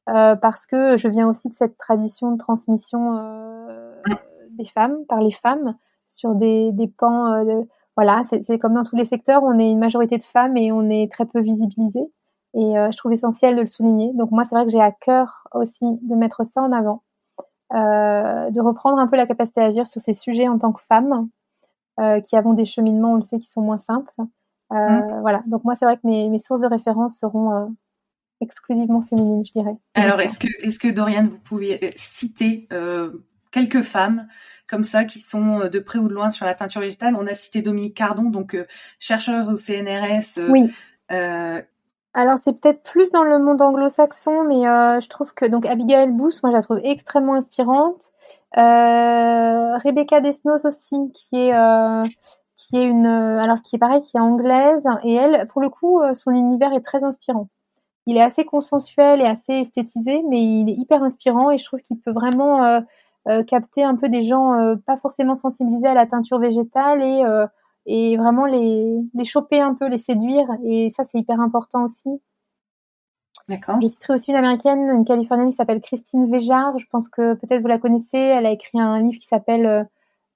parce que je viens aussi de cette tradition de transmission des femmes, par les femmes, sur des, des pans. voilà, c'est comme dans tous les secteurs, on est une majorité de femmes et on est très peu visibilisé. Et euh, je trouve essentiel de le souligner. Donc moi, c'est vrai que j'ai à cœur aussi de mettre ça en avant, euh, de reprendre un peu la capacité à agir sur ces sujets en tant que femme, euh, qui avons des cheminements, on le sait, qui sont moins simples. Mmh. Voilà. Donc moi, c'est vrai que mes, mes, sources de référence seront exclusivement féminines, je dirais. Alors, est-ce que, est-ce que Dorian, vous pouvez citer quelques femmes comme ça qui sont de près ou de loin sur la teinture végétale? On a cité Dominique Cardon, donc chercheuse au CNRS, oui. euh, alors c'est peut-être plus dans le monde anglo-saxon, mais euh, je trouve que donc Abigail Booth, moi je la trouve extrêmement inspirante. Euh, Rebecca Desnos aussi, qui est euh, qui est une alors qui est pareil, qui est anglaise et elle, pour le coup, son univers est très inspirant. Il est assez consensuel et assez esthétisé, mais il est hyper inspirant et je trouve qu'il peut vraiment capter un peu des gens pas forcément sensibilisés à la teinture végétale et et vraiment les, les choper un peu, les séduire. Et ça, c'est hyper important aussi. D'accord. Je citerai aussi une américaine, une californienne qui s'appelle Christine Véjard. Je pense que peut-être vous la connaissez. Elle a écrit un livre qui s'appelle euh,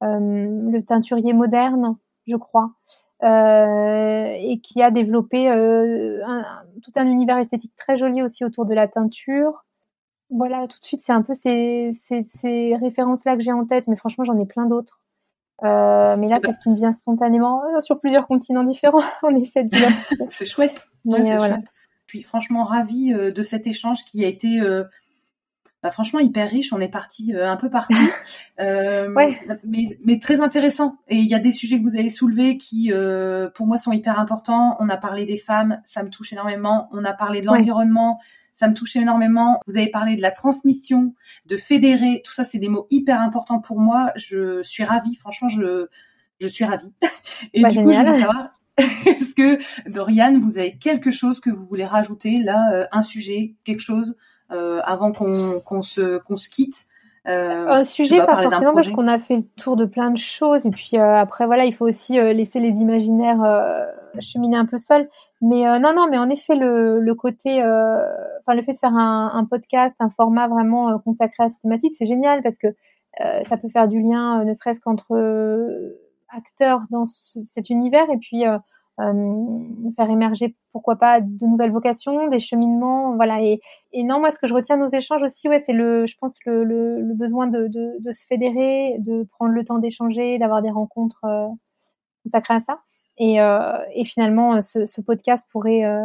euh Le teinturier moderne, je crois. Euh, et qui a développé un, tout un univers esthétique très joli aussi autour de la teinture. Voilà, tout de suite, c'est un peu ces, ces, ces références-là que j'ai en tête, mais franchement, j'en ai plein d'autres. Euh, mais là, c'est ce qui me vient spontanément euh, sur plusieurs continents différents. On essaie de diversifier. c'est chouette. Euh, voilà. Je suis franchement ravie de cet échange qui a été bah, franchement hyper riche. On est parti un peu partout, ouais. mais, mais, très intéressant. Et il y a des sujets que vous avez soulevés qui, pour moi, sont hyper importants. On a parlé des femmes, ça me touche énormément. On a parlé de l'environnement, ça me touche énormément. Vous avez parlé de la transmission, de fédérer, tout ça, c'est des mots hyper importants pour moi. Je suis ravie, franchement, je, je suis ravie. Et bah, du coup, je voulais savoir, est-ce que, Dorian, vous avez quelque chose que vous voulez rajouter, là, euh, un sujet, quelque chose, euh, avant qu'on qu'on se, qu'on se quitte euh, un sujet, pas forcément parce qu'on a fait le tour de plein de choses et puis euh, après voilà, il faut aussi euh, laisser les imaginaires euh, cheminer un peu seuls. Mais non, non, mais en effet le, le côté, enfin le fait de faire un, un podcast, un format vraiment consacré à cette thématique, c'est génial parce que ça peut faire du lien, ne serait-ce qu'entre acteurs dans cet univers et puis euh, faire émerger pourquoi pas de nouvelles vocations, des cheminements, voilà. Et, et non, moi ce que je retiens de nos échanges aussi, ouais, c'est le, je pense le, le, le besoin de, de, de, se fédérer, de prendre le temps d'échanger, d'avoir des rencontres euh, consacrées à ça. Et, euh, et finalement, ce, ce, podcast pourrait euh,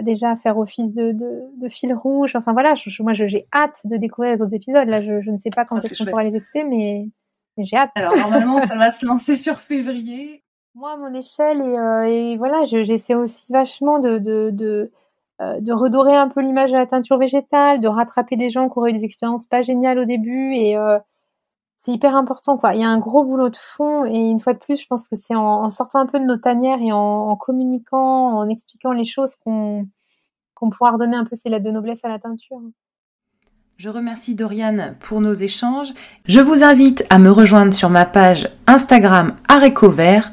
déjà faire office de, de, de, fil rouge. Enfin voilà, je, moi j'ai hâte de découvrir les autres épisodes. Là, je, je ne sais pas quand est-ce qu'on pourra les écouter, mais, mais j'ai hâte. Alors normalement, ça va se lancer sur février. Moi, mon échelle, euh, et voilà, j'essaie aussi vachement euh, de redorer un peu l'image de la teinture végétale, de rattraper des gens qui auraient eu des expériences pas géniales au début. Et euh, c'est hyper important quoi. Il y a un gros boulot de fond et une fois de plus, je pense que c'est en, sortant un peu de nos tanières et en, communiquant, en expliquant les choses qu'on qu'on pourra redonner un peu ces lettres de noblesse à la teinture. Je remercie Doriane pour nos échanges. Je vous invite à me rejoindre sur ma page Instagram Arécovert,